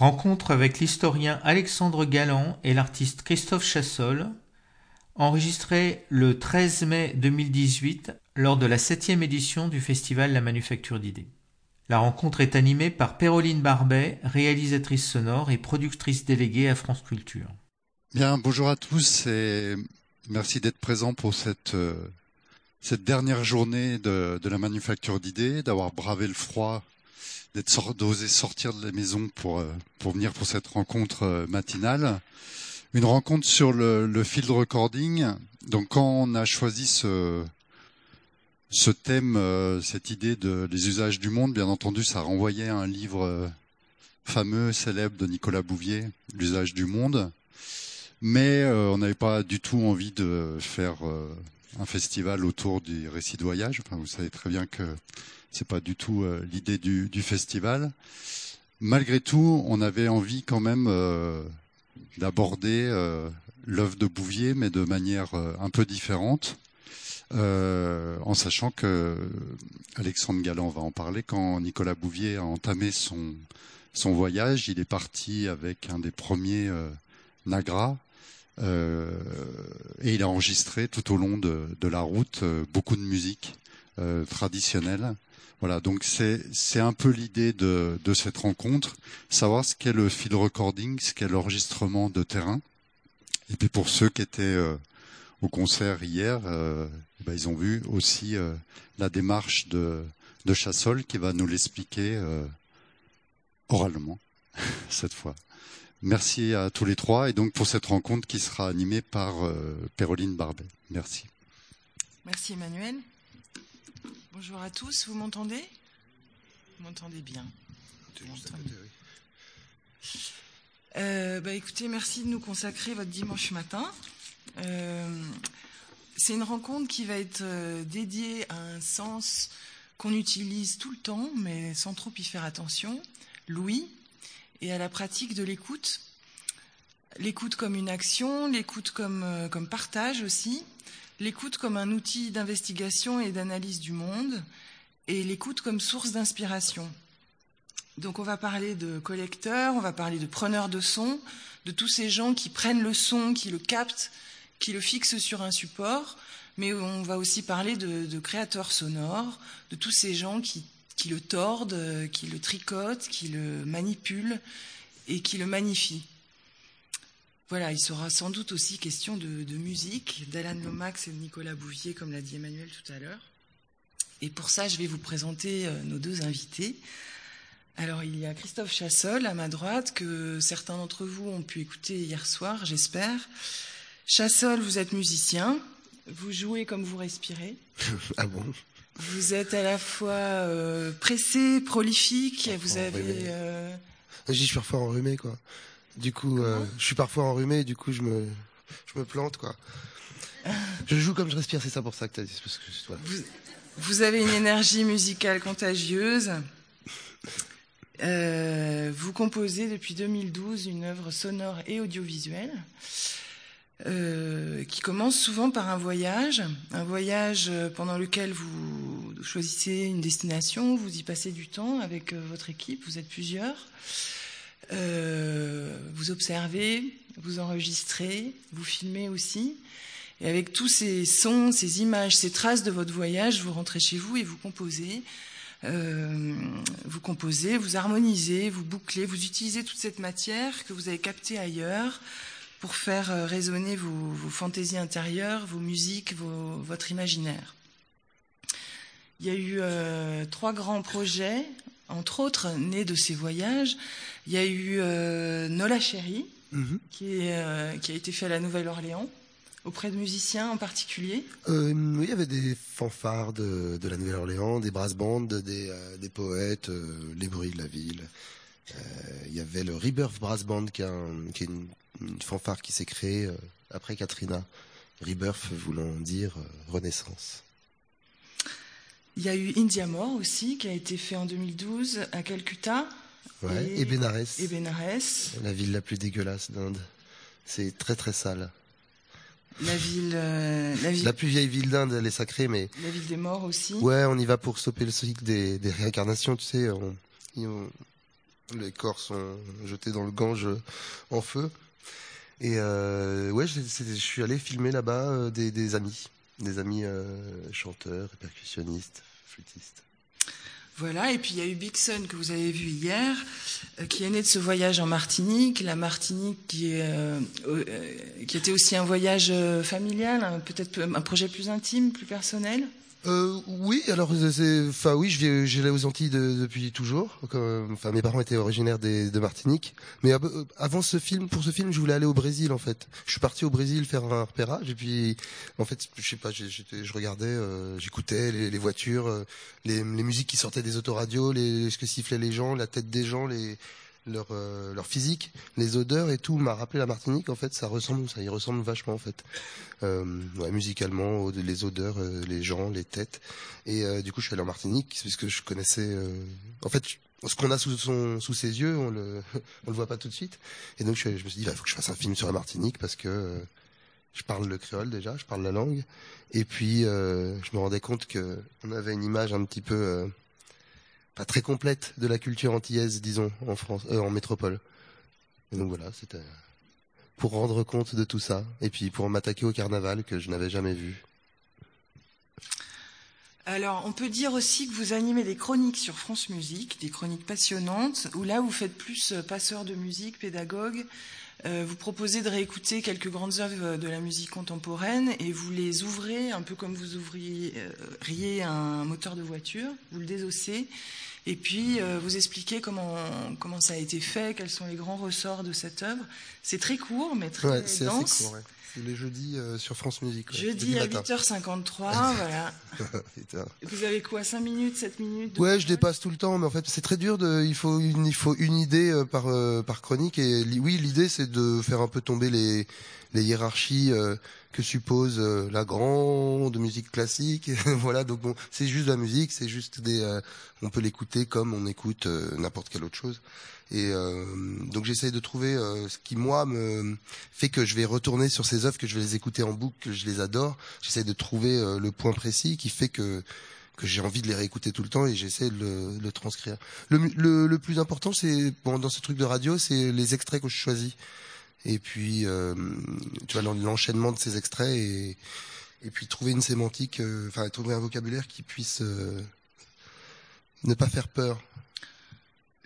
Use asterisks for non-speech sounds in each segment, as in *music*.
Rencontre avec l'historien Alexandre Galland et l'artiste Christophe Chassol, enregistré le 13 mai 2018 lors de la septième édition du festival La Manufacture d'idées. La rencontre est animée par Péroline Barbet, réalisatrice sonore et productrice déléguée à France Culture. Bien, bonjour à tous et merci d'être présents pour cette, euh, cette dernière journée de la manufacture d'idées, d'avoir bravé le froid, d'être d'oser sortir de la maison pour, euh, pour venir pour cette rencontre euh, matinale. Une rencontre sur le, le field recording. Donc quand on a choisi ce, ce thème, euh, cette idée de les usages du monde, bien entendu, ça renvoyait à un livre fameux, célèbre de Nicolas Bouvier, L'usage du monde. Mais on n'avait pas du tout envie de faire un festival autour du récit de voyage. Enfin, vous savez très bien que c'est pas du tout l'idée du, du, festival. Malgré tout, on avait envie quand même d'aborder l'œuvre de Bouvier, mais de manière un peu différente. Euh, en sachant que Alexandre Galland va en parler. Quand Nicolas Bouvier a entamé son, son voyage, il est parti avec un des premiers euh, Nagra. Euh, et il a enregistré tout au long de, de la route euh, beaucoup de musique euh, traditionnelle. Voilà, donc c'est un peu l'idée de, de cette rencontre, savoir ce qu'est le field recording, ce qu'est l'enregistrement de terrain. Et puis pour ceux qui étaient au concert hier, euh, ben, ils ont vu aussi euh, la démarche de, de Chassol qui va nous l'expliquer euh, oralement *laughs* cette fois. Merci à tous les trois et donc pour cette rencontre qui sera animée par Péroline Barbet. Merci. Merci Emmanuel. Bonjour à tous, vous m'entendez? Vous m'entendez bien? Euh, bah, écoutez, merci de nous consacrer votre dimanche matin. Euh, c'est une rencontre qui va être euh, dédiée à un sens qu'on utilise tout le temps, mais sans trop y faire attention, l'ouïe, et à la pratique de l'écoute. L'écoute comme une action, l'écoute comme, comme partage aussi, l'écoute comme un outil d'investigation et d'analyse du monde, et l'écoute comme source d'inspiration. Donc on va parler de collecteurs, on va parler de preneurs de son, de tous ces gens qui prennent le son, qui le captent, qui le fixe sur un support, mais on va aussi parler de, créateurs sonores, de tous ces gens qui, qui, le tordent, qui le tricotent, qui le manipulent et qui le magnifient. Voilà, il sera sans doute aussi question de, de musique, d'Alan Lomax et de Nicolas Bouvier, comme l'a dit Emmanuel tout à l'heure. Et pour ça, je vais vous présenter euh, nos deux invités. Alors, il y a Christophe Chassol à ma droite, que certains d'entre vous ont pu écouter hier soir, j'espère. Chassol, vous êtes musicien, vous jouez comme vous respirez. *laughs* ah bon? Vous êtes à la fois euh, pressé, prolifique, vous avez. Euh... Je suis parfois enrhumé, quoi. Du coup, euh, je suis parfois enrhumé, du coup, je me, je me plante, quoi. je joue comme je respire, c'est ça pour ça que tu as dit. Parce que, voilà. vous, vous avez une énergie musicale contagieuse. Euh, vous composez depuis 2012 une œuvre sonore et audiovisuelle. Euh, qui commence souvent par un voyage, un voyage pendant lequel vous choisissez une destination, vous y passez du temps avec votre équipe, vous êtes plusieurs, euh, vous observez, vous enregistrez, vous filmez aussi, et avec tous ces sons, ces images, ces traces de votre voyage, vous rentrez chez vous et vous composez. Euh, vous composez, vous harmonisez, vous bouclez, vous utilisez toute cette matière que vous avez captée ailleurs, pour faire euh, résonner vos, vos fantaisies intérieures, vos musiques, votre imaginaire. Il y a eu trois grands projets, entre autres nés de ces voyages. Il y a eu euh, Nola mm -hmm. qui, est, euh, qui, a été fait à la Nouvelle-Orléans, auprès de musiciens en particulier. Euh, il y avait des fanfares de, de la Nouvelle-Orléans, des brass bands, des, des poètes, les bruits de la ville. il y avait le Rebirth Brass Band, qui, a un, qui est une une fanfare qui s'est créée après Katrina. Rebirth voulant dire renaissance. Il y a eu India More aussi, qui a été fait en 2012 à Calcutta. Ouais, et, et. La ville la plus dégueulasse d'Inde. C'est très très sale. La ville, euh, la ville. La plus vieille ville d'Inde, elle est sacrée, mais. La ville des morts aussi. Ouais, on y va pour stopper le cycle des, des réincarnations, tu sais. On, on, Les corps sont jetés dans le Gange en feu. Et euh, ouais, je, je suis allé filmer là-bas euh, des, des amis, des amis euh, chanteurs, percussionnistes, flûtistes. Voilà, et puis il y a eu Bixon que vous avez vu hier, euh, qui est né de ce voyage en Martinique. La Martinique qui, euh, euh, était aussi un voyage familial, hein, peut-être un projet plus intime, plus personnel. Euh, oui, alors enfin oui, je j'ai aux Antilles de- depuis toujours. Comme- Enfin, mes parents étaient originaires des, de Martinique, mais ab- euh, avant ce film, pour ce film, je voulais aller au Brésil en fait. Je suis parti au Brésil faire un repérage et puis, en fait, je sais pas, je regardais, euh, j'écoutais les, les voitures, euh, les, les musiques qui sortaient des autoradios, les, ce que sifflaient les gens, la tête des gens, les leur euh, leur physique, les odeurs et tout m'a rappelé la Martinique. En fait, ça ressemble, ça y ressemble vachement en fait. Euh, ouais, musicalement, les odeurs, euh, les gens, les têtes. Et euh, du coup, je suis allé en Martinique puisque je connaissais. euh, En fait, ce qu'on a sous son sous ses yeux, on le *laughs* on le voit pas tout de suite. Et donc, je, me suis dit, il faut que je fasse un film sur la Martinique parce que euh, je parle le créole déjà, je parle la langue. Et puis, je me rendais compte que on avait une image un petit peu pas très complète de la culture antillaise, disons, en France, euh, en métropole. Et donc voilà, c'était pour rendre compte de tout ça, et puis pour m'attaquer au carnaval que je n'avais jamais vu. Alors, on peut dire aussi que vous animez des chroniques sur France Musique, des chroniques passionnantes, où là, vous faites plus euh, passeur de musique, pédagogue. Euh, vous proposez de réécouter quelques grandes œuvres de la musique contemporaine et vous les ouvrez un peu comme vous ouvriez un moteur de voiture, vous le désossez et puis euh, vous expliquez comment, comment ça a été fait, quels sont les grands ressorts de cette œuvre. C'est très court mais très Ouais, dense. assez court. Ouais. C'est les jeudis euh, sur France Musique. ouais. Jeudi à matin. 8h53, voilà. *laughs* Vous avez quoi 5 minutes, 7 minutes Ouais, je dépasse tout le temps, mais en fait, c'est très dur. De, il faut une, il faut une idée euh, par euh, par chronique. Et li- oui, l'idée, c'est de faire un peu tomber les les hiérarchies euh, que suppose euh, la grande musique classique. *laughs* voilà, donc bon, c'est juste de la musique, c'est juste des. euh, on peut l'écouter comme on écoute euh, n'importe quelle autre chose. Et euh, donc j'essaye de trouver euh, ce qui moi me fait que je vais retourner sur ces œuvres, que je vais les écouter en boucle, que je les adore. J'essaye de trouver euh, le point précis qui fait que que j'ai envie de les réécouter tout le temps et j'essaie de le, le transcrire. Le, le, le plus important, c'est bon, dans ce truc de radio, c'est les extraits que je choisis. Et puis, euh, tu vois, l'en- l'enchaînement de ces extraits et, et puis trouver une sémantique, enfin, trouver un vocabulaire qui puisse euh, ne pas faire peur.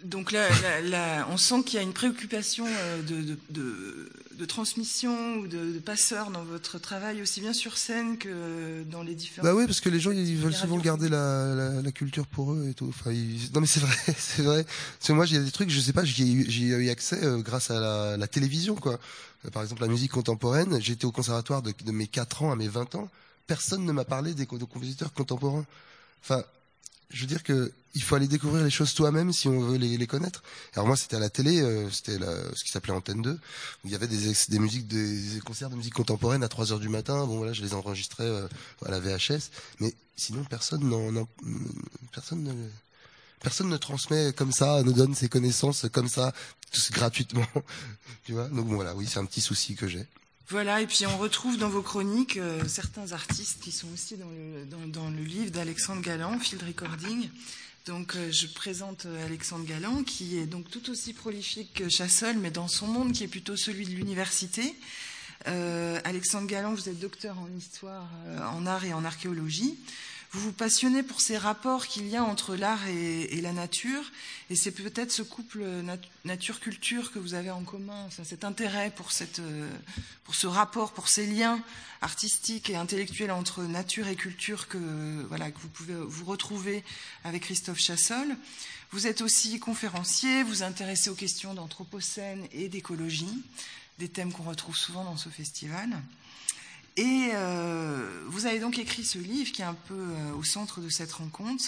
Donc là, là, là, on sent qu'il y a une préoccupation euh, de, de, de, de transmission ou de, de passeur dans votre travail, aussi bien sur scène que dans les différents. Bah oui, parce que les gens ils veulent souvent garder la, la, la culture pour eux et tout. Enfin, ils- non mais c'est vrai, *laughs* c'est vrai. Parce que moi j'ai des trucs, je sais pas, j'y ai eu, accès euh, grâce à la, la télévision quoi. Euh, Par exemple la musique contemporaine, j'étais au conservatoire de, de mes 4 ans à mes 20 ans, personne ne m'a parlé des co- de compositeurs contemporains. Enfin, je veux dire que il faut aller découvrir les choses toi-même si on veut les, les connaître. Alors moi c'était à la télé, euh, c'était ce qui s'appelait Antenne 2, où il y avait des, des musiques, des, des concerts de musique contemporaine à 3 heures du matin. Bon voilà, je les enregistrais euh, à la VHS, mais sinon personne n'en- personne ne, personne ne transmet comme ça, ne donne ses connaissances comme ça, tous gratuitement. *laughs* tu vois? Donc bon, voilà, oui, c'est un petit souci que j'ai. Voilà, et puis on retrouve dans vos chroniques euh, certains artistes qui sont aussi dans le, dans, le livre d'Alexandre Galland, Field Recording. Donc euh, je présente euh, Alexandre Galland, qui est donc tout aussi prolifique que Chassol, mais dans son monde qui est plutôt celui de l'université. Euh, Alexandre Galland, vous êtes docteur en histoire, euh, en art et en archéologie. Vous vous passionnez pour ces rapports qu'il y a entre l'art et, la nature, et c'est peut-être ce couple nat- nature-culture que vous avez en commun, cet intérêt pour, cette, euh, pour ce rapport, pour ces liens artistiques et intellectuels entre nature et culture que, voilà, que vous pouvez vous retrouver avec Christophe Chassol. Vous êtes aussi conférencier, vous intéressez aux questions d'anthropocène et d'écologie, des thèmes qu'on retrouve souvent dans ce festival. Et euh, vous avez donc écrit ce livre qui est un peu euh, au centre de cette rencontre,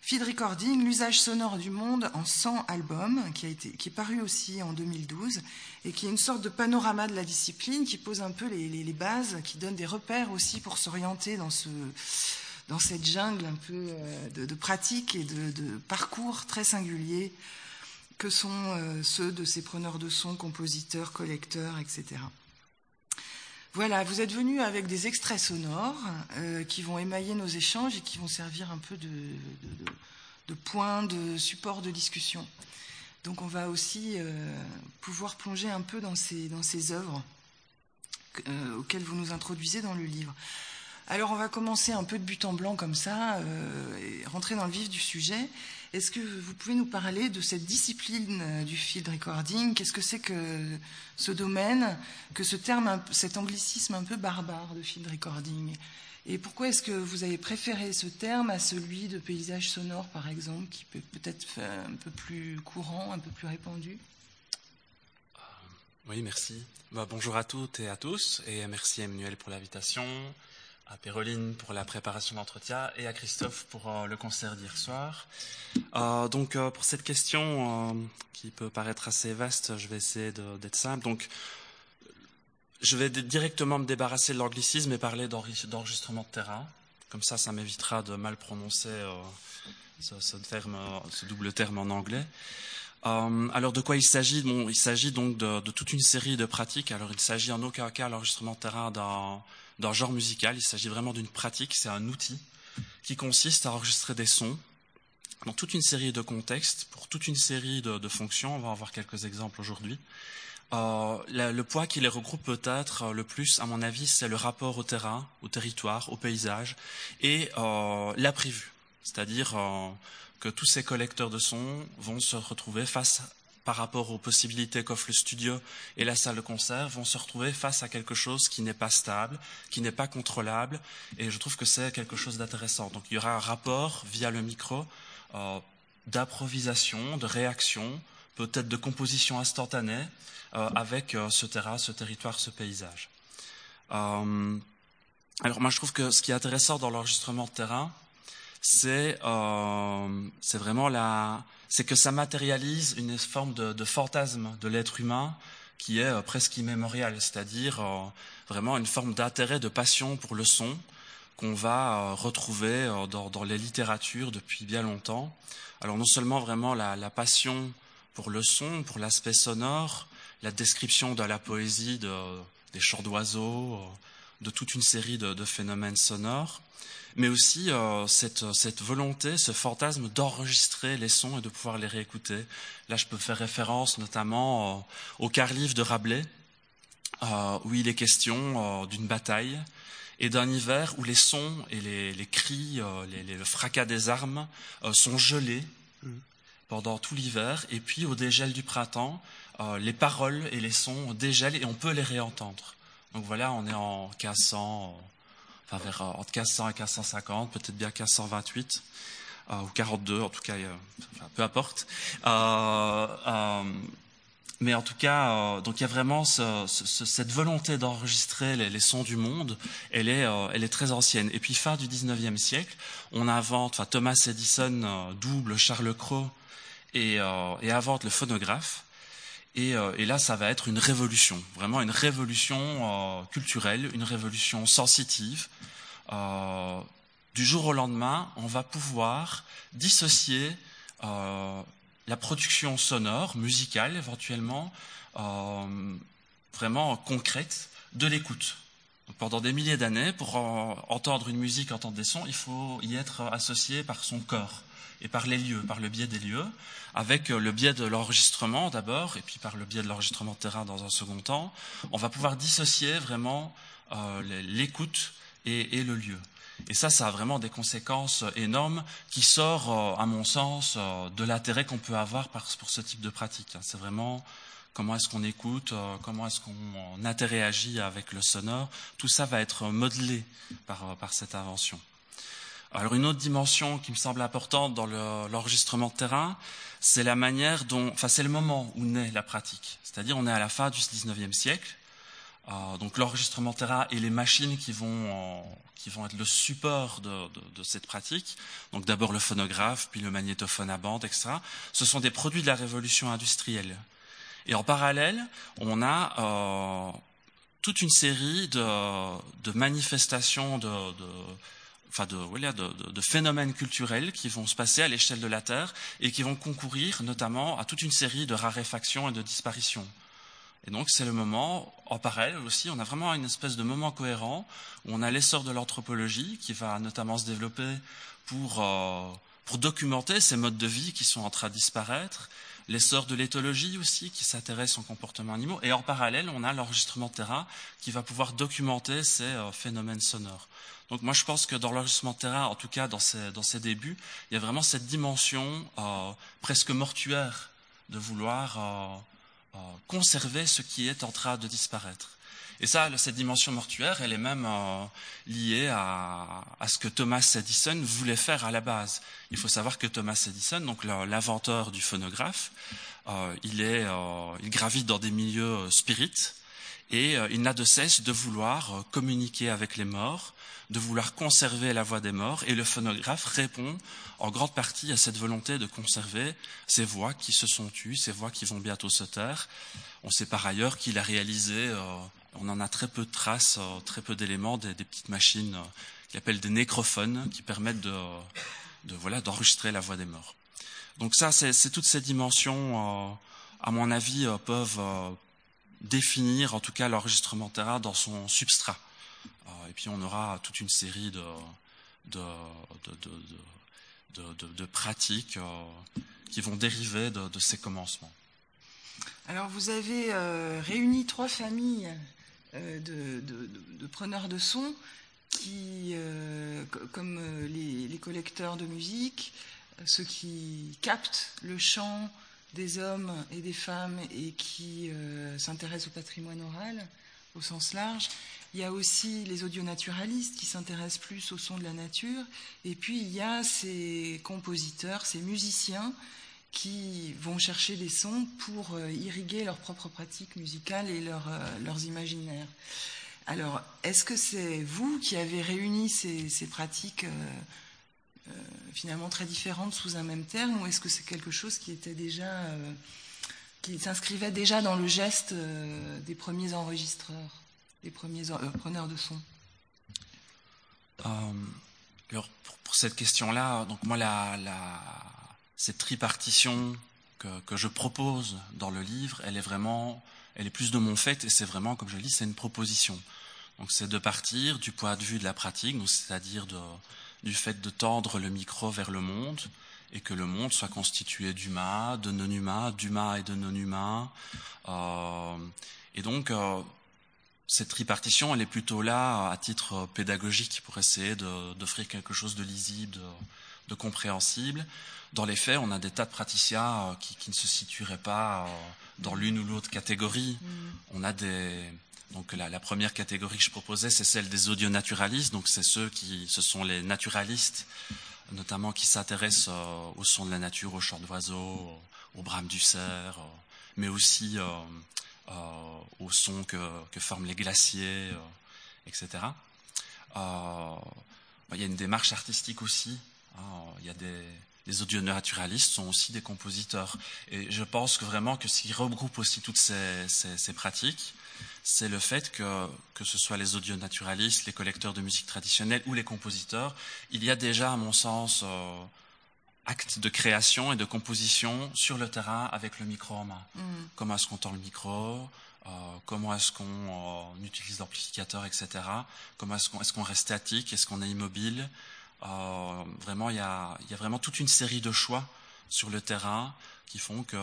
Feed Recording, l'usage sonore du monde en 100 albums, qui, a été, qui est paru aussi en 2012, et qui est une sorte de panorama de la discipline, qui pose un peu les, bases, qui donne des repères aussi pour s'orienter dans, ce, dans cette jungle un peu euh, de, pratiques et de, de parcours très singuliers que sont euh, ceux de ces preneurs de son, compositeurs, collecteurs, etc. Voilà, vous êtes venus avec des extraits sonores euh, qui vont émailler nos échanges et qui vont servir un peu de, de, point, de support de discussion. Donc on va aussi pouvoir plonger un peu dans ces, dans ces œuvres auxquelles vous nous introduisez dans le livre. Alors on va commencer un peu de but en blanc comme ça, et rentrer dans le vif du sujet. Est-ce que vous pouvez nous parler de cette discipline euh, du field recording? Qu'est-ce que c'est que ce domaine, que ce terme, cet anglicisme un peu barbare de field recording? Et pourquoi est-ce que vous avez préféré ce terme à celui de paysage sonore, par exemple, qui peut peut-être un peu plus courant, un peu plus répandu? Euh, Oui, merci. Bah, bonjour à toutes et à tous, et merci Emmanuel pour l'invitation à Péroline pour la préparation d'entretien et à Christophe pour euh, le concert d'hier soir. Euh, donc euh, pour cette question qui peut paraître assez vaste, je vais essayer d'être simple. Donc je vais directement me débarrasser de l'anglicisme et parler d'enregistrement de terrain. Comme ça, ça m'évitera de mal prononcer ce, double terme en anglais. alors de quoi il s'agit? Il s'agit donc de, toute une série de pratiques. Alors il s'agit en aucun cas l'enregistrement de terrain dans d'un genre musical. Il s'agit vraiment d'une pratique, c'est un outil qui consiste à enregistrer des sons dans toute une série de contextes, pour toute une série de, fonctions. On va en voir quelques exemples aujourd'hui. Euh, le poids qui les regroupe peut-être le plus, à mon avis, c'est le rapport au terrain, au territoire, au paysage et euh, l'imprévu. C'est-à-dire euh, que tous ces collecteurs de sons vont se retrouver face par rapport aux possibilités qu'offre le studio et la salle de concert, vont se retrouver face à quelque chose qui n'est pas stable, qui n'est pas contrôlable, et je trouve que c'est quelque chose d'intéressant. Donc il y aura un rapport via le micro euh, d'improvisation, de réaction, peut-être de composition instantanée euh, avec euh, ce terrain, ce territoire, ce paysage. alors moi je trouve que ce qui est intéressant dans l'enregistrement de terrain, c'est vraiment la, c'est que ça matérialise une forme de, fantasme de l'être humain qui est euh, presque immémorial, c'est-à-dire euh, vraiment une forme d'intérêt, de passion pour le son qu'on va euh, retrouver dans, les littératures depuis bien longtemps. Alors non seulement vraiment la, passion pour le son, pour l'aspect sonore, la description de la poésie des chants d'oiseaux, de toute une série de phénomènes sonores, mais aussi euh, cette, cette, volonté, ce fantasme d'enregistrer les sons et de pouvoir les réécouter. Là, je peux faire référence notamment euh, au livre de Rabelais, euh, où il est question d'une bataille et d'un hiver où les sons et les, les cris, les, les, le fracas des armes sont gelés mmh. pendant tout l'hiver, et puis au dégel du printemps, les paroles et les sons dégèlent et on peut les réentendre. Donc voilà, on est en 1500 enfin vers euh, entre 1500 et 1550, peut-être bien 1528 euh, ou 42, en tout cas, peu importe. Euh, mais en tout cas, donc il y a vraiment cette volonté d'enregistrer les, sons du monde, elle est, elle est très ancienne. Et puis fin du 19e siècle, on invente, enfin Thomas Edison double Charles Cros et, et invente le phonographe. Euh, et, là, ça va être une révolution, vraiment une révolution euh, culturelle, une révolution sensitive. Euh, du jour au lendemain, on va pouvoir dissocier la production sonore, musicale éventuellement, vraiment concrète, de l'écoute. Pendant des milliers d'années, pour entendre une musique, entendre des sons, il faut y être associé par son corps et par les lieux, par le biais des lieux, avec euh, le biais de l'enregistrement d'abord, et puis par le biais de l'enregistrement de terrain dans un second temps, on va pouvoir dissocier vraiment euh, l'écoute et, le lieu. Et ça, ça a vraiment des conséquences énormes qui sortent, euh, à mon sens, de l'intérêt qu'on peut avoir pour ce type de pratique. C'est vraiment comment est-ce qu'on écoute, comment est-ce qu'on interagit avec le sonore. Tout ça va être modelé par cette invention. Alors une autre dimension qui me semble importante dans l'enregistrement de terrain, c'est la manière dont, enfin c'est le moment où naît la pratique. C'est-à-dire on est à la fin du 19e siècle, euh, donc l'enregistrement de terrain et les machines qui vont, qui vont être le support de, cette pratique, donc d'abord le phonographe, puis le magnétophone à bande, etc., ce sont des produits de la révolution industrielle. Et en parallèle, on a euh, toute une série de, manifestations de enfin de, de, phénomènes culturels qui vont se passer à l'échelle de la Terre et qui vont concourir notamment à toute une série de raréfactions et de disparitions. Et donc c'est le moment, en parallèle aussi, on a vraiment une espèce de moment cohérent où on a l'essor de l'anthropologie qui va notamment se développer pour, euh, pour documenter ces modes de vie qui sont en train de disparaître, l'essor de l'éthologie aussi, qui s'intéresse aux comportements animaux. Et en parallèle, on a l'enregistrement de terrain qui va pouvoir documenter ces euh, phénomènes sonores. Donc moi, je pense que dans l'enregistrement terrain, en tout cas dans ses, dans ses débuts, il y a vraiment cette dimension euh, presque mortuaire de vouloir euh, conserver ce qui est en train de disparaître. Et ça, cette dimension mortuaire, elle est même euh, liée à, à, ce que Thomas Edison voulait faire à la base. Il faut savoir que Thomas Edison, donc l'inventeur du phonographe, euh, il, est, euh, il gravite dans des milieux spirites et il n'a de cesse de vouloir communiquer avec les morts, de vouloir conserver la voix des morts, et le phonographe répond en grande partie à cette volonté de conserver ces voix qui se sont tues, ces voix qui vont bientôt se taire. On sait par ailleurs qu'il a réalisé on en a très peu de traces, euh, très peu d'éléments, des, petites machines euh, qui appellent des nécrophones, qui permettent de, voilà d'enregistrer la voix des morts. Donc ça, c'est toutes ces dimensions, euh, à mon avis, peuvent définir en tout cas l'enregistrement terrain dans son substrat. et puis on aura toute une série de, de, de pratiques qui vont dériver de, ces commencements. Alors vous avez réuni trois familles euh, de, preneurs de son qui, euh, comme euh, les, collecteurs de musique, ceux qui captent le chant des hommes et des femmes et qui s'intéressent au patrimoine oral au sens large. Il y a aussi les audionaturalistes qui s'intéressent plus au son de la nature. Et puis il y a ces compositeurs, ces musiciens qui vont chercher des sons pour euh, irriguer leur propre pratique musicale et leur, euh, leurs imaginaires. Alors, est-ce que c'est vous qui avez réuni ces, ces pratiques euh, finalement très différentes sous un même terme, ou est-ce que c'est quelque chose qui était déjà, qui s'inscrivait déjà dans le geste des premiers enregistreurs, des premiers preneurs de son? Pour, cette question-là, donc moi la, cette tripartition que, que, je propose dans le livre, elle est vraiment, elle est plus de mon fait et c'est vraiment, comme je le dis, c'est une proposition. Donc c'est de partir du point de vue de la pratique, c'est-à-dire du fait de tendre le micro vers le monde et que le monde soit constitué d'humains, de non-humains, d'humains et de non-humains. Euh, et donc euh, cette tripartition, elle est plutôt là à titre pédagogique pour essayer d'offrir quelque chose de lisible, de, de compréhensible dans les faits, on a des tas de praticiens euh, qui, qui, ne se situeraient pas dans l'une ou l'autre catégorie. Mm. On a des donc la, première catégorie que je proposais, c'est celle des audionaturalistes. Donc c'est ceux qui, ce sont les naturalistes, notamment qui s'intéressent euh, au son de la nature, au chant d'oiseaux, au brame du cerf, mais aussi euh, au son que, que, forment les glaciers, etc. il y a une démarche artistique aussi. Hein. il y a des les audionaturalistes sont aussi des compositeurs. Et je pense vraiment que ce qui regroupe aussi toutes ces pratiques, c'est le fait que, que ce soit les audionaturalistes, les collecteurs de musique traditionnelle ou les compositeurs, il y a déjà, à mon sens, euh, acte de création et de composition sur le terrain avec le micro en main. Mm. Comment est-ce qu'on tend le micro euh, comment est-ce qu'on euh, utilise l'amplificateur, etc. Comment est-ce qu'on est, qu'on reste statique, est-ce qu'on est immobile, euh, vraiment, il y, a, il y, a, vraiment toute une série de choix sur le terrain qui font que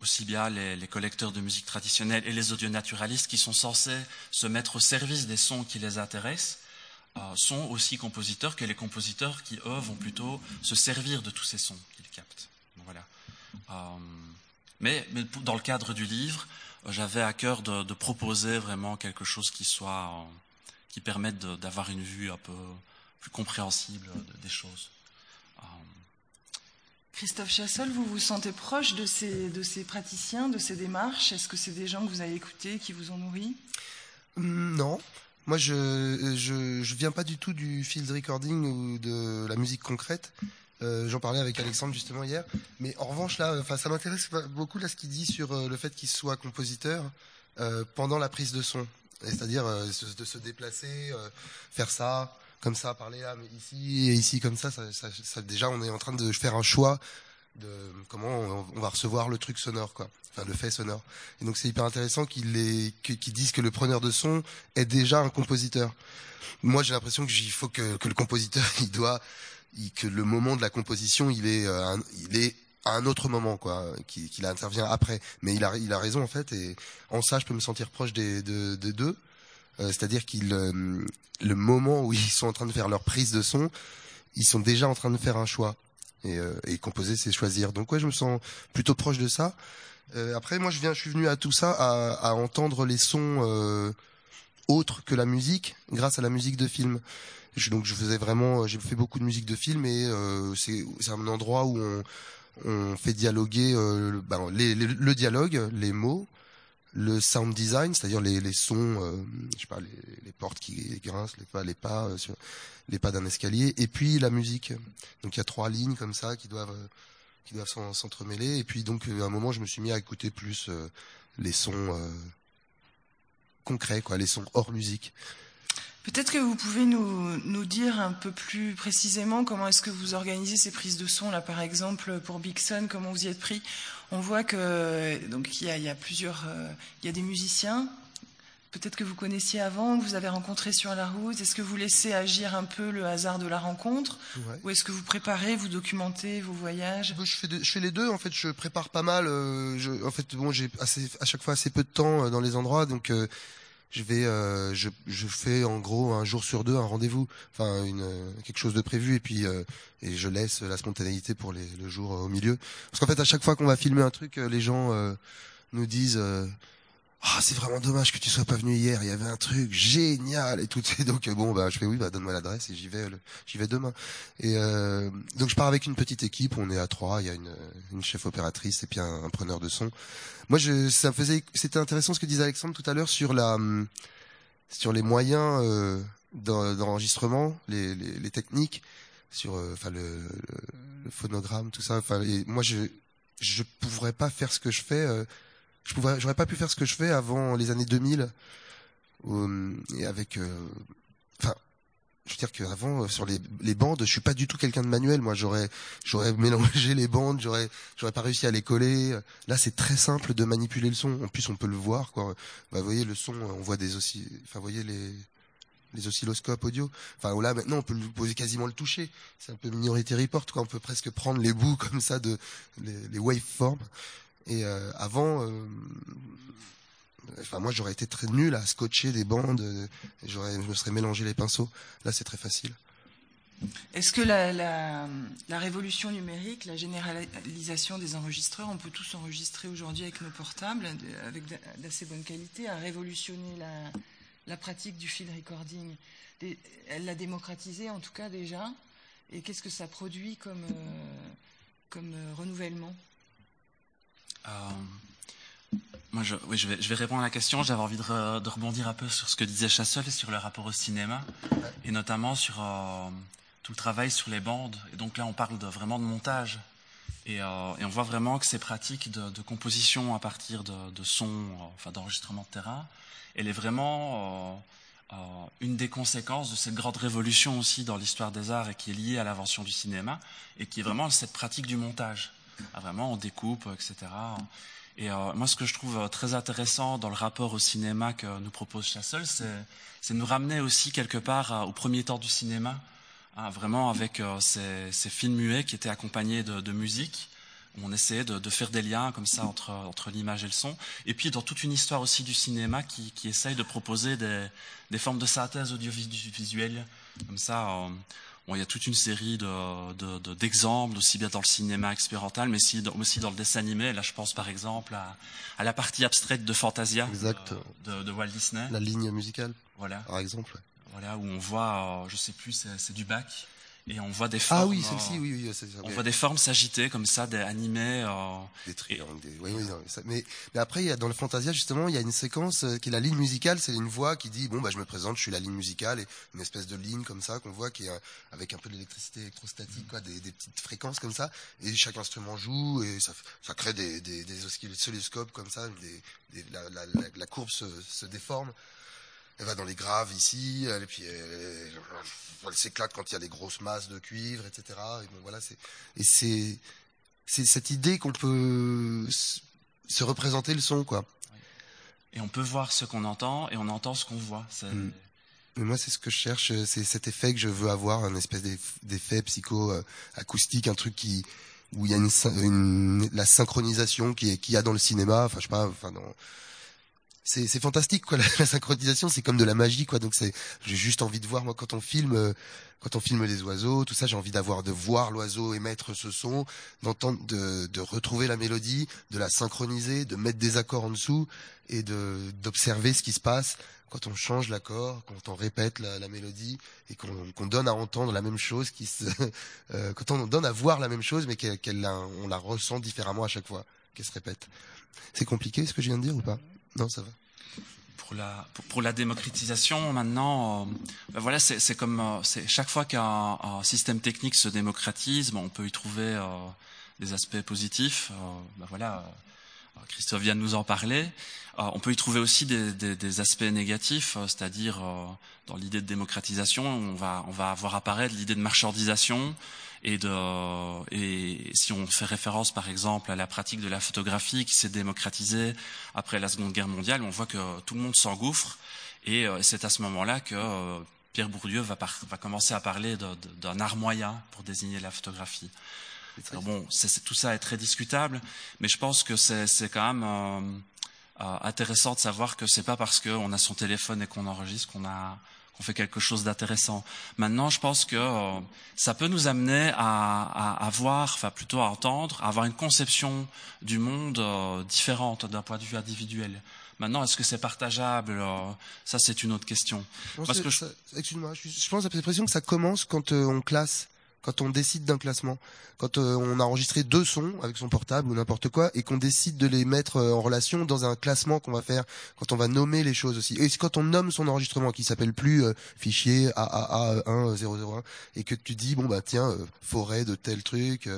aussi bien les, les, collecteurs de musique traditionnelle et les audionaturalistes qui sont censés se mettre au service des sons qui les intéressent euh, sont aussi compositeurs que les compositeurs qui, eux, vont plutôt se servir de tous ces sons qu'ils captent. voilà. Euh, mais, mais, dans le cadre du livre, j'avais à cœur de, de, proposer vraiment quelque chose qui soit, euh, qui permette d'avoir une vue un peu plus compréhensible des choses. Christophe Chassol, vous vous sentez proche de ces, de ces praticiens, de ces démarches? Est-ce que c'est des gens que vous avez écoutés, qui vous ont nourri? Hum, Non. Moi, je ne je, je, viens pas du tout du field recording ou de la musique concrète. Euh, J'en parlais avec Alexandre justement hier. Mais en revanche, là, ça m'intéresse beaucoup là, ce qu'il dit sur euh, le fait qu'il soit compositeur euh, pendant la prise de son. C'est-à-dire de se déplacer, faire ça, comme ça, parler là, mais ici et ici comme ça, ça, ça, déjà on est en train de faire un choix de comment on, va recevoir le truc sonore, quoi. Enfin, le fait sonore. Et donc c'est hyper intéressant qu'ils qu disent que le preneur de son est déjà un compositeur. Moi, j'ai l'impression qu'il faut que, que, le compositeur, *laughs* il doit, il, que le moment de la composition, il est, euh, il est à un autre moment, quoi, qu'il qui intervient après. Mais il a, il a raison en fait, et en ça, je peux me sentir proche des, de, de deux. Euh, C'est-à-dire qu'il, euh, le moment où ils sont en train de faire leur prise de son, ils sont déjà en train de faire un choix. Et, euh, et composer, c'est choisir. Donc ouais, je me sens plutôt proche de ça. Après, moi, je viens, je suis venu à tout ça à, à entendre les sons autres que la musique, grâce à la musique de film. Je, donc, je faisais vraiment, j'ai fait beaucoup de musique de film et euh, c'est un endroit où on, on fait dialoguer euh, le- ben, dialogue, les mots, le sound design, c'est-à-dire les, les sons, euh, je sais pas, les, portes qui grincent, les pas, les pas, euh, sur, les pas d'un escalier, et puis la musique. Donc il y a trois lignes comme ça qui doivent, euh, qui doivent s'en- s'entremêler. Et puis donc euh, à un moment, je me suis mis à écouter plus les sons concrets, quoi, les sons hors musique. Peut-être que vous pouvez nous, nous dire un peu plus précisément comment est-ce que vous organisez ces prises de son là par exemple pour Big Sun comment vous y êtes pris? On voit que donc il y a, il y a plusieurs euh, il y a des musiciens peut-être que vous connaissiez avant que vous avez rencontré sur la route est-ce que vous laissez agir un peu le hasard de la rencontre Ouais. ou est-ce que vous préparez vous documentez vos voyages? Je fais, de- je fais les deux. En fait, je prépare pas mal. euh, je, en fait, bon, j'ai à chaque fois assez peu de temps euh, dans les endroits, donc je vais, euh, je, je fais en gros un jour sur deux un rendez-vous, enfin une quelque chose de prévu, et puis euh, et je laisse la spontanéité pour les, le jour euh, au milieu. Parce qu'en fait, à chaque fois qu'on va filmer un truc, les gens nous disent. Euh, ah, c'est vraiment dommage que tu sois pas venu hier. Il y avait un truc génial et tout. *laughs* Et donc euh, bon, bah je fais oui, bah donne-moi l'adresse et j'y vais, le- j'y vais demain. Et euh, donc je pars avec une petite équipe. On est à trois. Il y a une, une chef opératrice et puis un, un preneur de son. Moi, je, ça me faisait, c'était intéressant ce que disait Alexandre tout à l'heure sur la, hum, sur les moyens euh, d'en- d'enregistrement, les, les, les techniques, sur, euh, enfin le, le, phonogramme, tout ça. Enfin, moi, je, je pourrais pas faire ce que je fais. Je pourrais, j'aurais pas pu faire ce que je fais avant les années 2000. euh, et avec, euh, enfin, je veux dire qu'avant euh, sur les, bandes, je suis pas du tout quelqu'un de manuel. Moi, j'aurais j'aurais *laughs* mélangé les bandes, j'aurais j'aurais pas réussi à les coller. Là, c'est très simple de manipuler le son. En plus, on peut le voir. Quoi. Bah, vous voyez le son, on voit des aussi, enfin, vous voyez les oscilloscopes audio. Enfin, là maintenant, on peut poser quasiment le toucher. C'est un peu Minority Report. Quoi. On peut presque prendre les bouts *laughs* comme ça de les waveforms. Et euh, avant, euh, enfin moi j'aurais été très nul à scotcher des bandes. euh, J'aurais, je me serais mélangé les pinceaux. Là, c'est très facile. Est-ce que la, révolution numérique, la généralisation des enregistreurs, on peut tous enregistrer aujourd'hui avec nos portables, avec d'a- d'assez bonne qualité, a révolutionné la, pratique du field recording? Elle l'a démocratisé en tout cas déjà. Et qu'est-ce que ça produit comme, comme renouvellement? Moi, je, vais, répondre à la question. J'avais envie de, re- de rebondir un peu sur ce que disait Chassol et sur le rapport au cinéma, et notamment sur euh, tout le travail sur les bandes. Et donc là, on parle vraiment de montage. Et, euh, et on voit vraiment que ces pratiques de, composition à partir de, sons, euh, enfin d'enregistrement de terrain, elle est vraiment euh, euh, une des conséquences de cette grande révolution aussi dans l'histoire des arts et qui est liée à l'invention du cinéma, et qui est vraiment cette pratique du montage. Ah, vraiment, on découpe, etc. Et euh, moi, ce que je trouve euh, très intéressant dans le rapport au cinéma que nous propose Chassol, c'est, de nous ramener aussi quelque part euh, au premier temps du cinéma, hein, vraiment avec euh, ces, ces films muets qui étaient accompagnés de, de musique, où on essayait de, de faire des liens comme ça entre, entre l'image et le son, et puis dans toute une histoire aussi du cinéma qui, qui essaye de proposer des, des formes de synthèse audiovisuelle, comme ça. Bon, il y a toute une série de, de, de- d'exemples, aussi bien dans le cinéma expérimental, mais aussi dans, aussi dans le dessin animé. Là, je pense par exemple à, à la partie abstraite de Fantasia Exact. de, de, de Walt Disney. La ligne musicale, Voilà, par exemple. voilà, où on voit, euh, je sais plus, c'est, c'est du bac, et on voit des formes. Ah oui, euh, celle-ci, oui, oui, c'est ça. On voit des formes s'agiter comme ça, des animés. euh, Des triangles, des... Oui, oui, non, ça- mais, mais après, il y a, dans le Fantasia, justement, il y a une séquence euh, qui est la ligne musicale, c'est une voix qui dit, bon, bah, je me présente, je suis la ligne musicale, et une espèce de ligne comme ça, qu'on voit, qui est euh, avec un peu d'électricité électrostatique, quoi, des, des petites fréquences comme ça, et chaque instrument joue, et ça, crée des, des, des oscilloscopes comme ça, des, des- la, la, la, la courbe se, se déforme. Elle va dans les graves ici, et puis elle, elle s'éclate quand il y a des grosses masses de cuivre, etc. Et bon, voilà, c'est, et c'est, c'est cette idée qu'on peut se représenter le son, quoi. et on peut voir ce qu'on entend, et on entend ce qu'on voit. Mm. Mais moi, c'est ce que je cherche, euh, c'est cet effet que je veux avoir, un espèce d'eff- d'effet psycho euh, acoustique, un truc qui où il y a une, la synchronisation qu'il y a dans le cinéma. Enfin, je sais pas. Enfin, c'est c'est fantastique quoi. *laughs* La, synchronisation, c'est comme de la magie quoi. Donc c'est j'ai juste envie de voir moi quand on filme euh, quand on filme les oiseaux, tout ça, j'ai envie d'avoir de voir l'oiseau émettre ce son, d'entendre de, de retrouver la mélodie, de la synchroniser, de mettre des accords en dessous et de d'observer ce qui se passe quand on change l'accord, quand on répète la, la mélodie et qu'on donne à entendre la même chose, qui se, *laughs* euh, quand on donne à voir la même chose, mais qu'elle on la ressent différemment à chaque fois qu'elle se répète. C'est compliqué ce que je viens de dire ou pas? Non, ça va. Pour la, pour, la démocratisation, maintenant, euh, ben voilà, c'est comme euh, chaque fois qu'un système technique se démocratise, ben on peut y trouver euh, des aspects positifs. Ben voilà, Christophe vient de nous en parler. Euh, on peut y trouver aussi des, aspects négatifs, euh, c'est-à-dire euh, dans l'idée de démocratisation, on va, on va voir apparaître l'idée de marchandisation et, de, et si on fait référence par exemple à la pratique de la photographie qui s'est démocratisée après la Seconde Guerre mondiale, on voit que tout le monde s'engouffre et c'est à ce moment-là que Pierre Bourdieu va, va commencer à parler d'un art moyen pour désigner la photographie. Alors bon, tout ça est très discutable, mais je pense que c'est quand même euh, euh, intéressant de savoir que c'est pas parce qu'on a son téléphone et qu'on enregistre qu'on a qu'on fait quelque chose d'intéressant. Maintenant, je pense que euh, ça peut nous amener à, à, voir, enfin plutôt à entendre, à avoir une conception du monde différente d'un point de vue individuel. Maintenant, est-ce que c'est partageable Ça, c'est une autre question. Parce que je... Excuse-moi, je pense à l'impression que ça commence quand on classe quand on décide d'un classement, quand euh, on a enregistré deux sons avec son portable ou n'importe quoi, et qu'on décide de les mettre euh, en relation dans un classement qu'on va faire, quand on va nommer les choses aussi. Et quand on nomme son enregistrement, qui s'appelle plus euh, fichier AAA1001, et que tu dis bon bah tiens forêt de tel truc.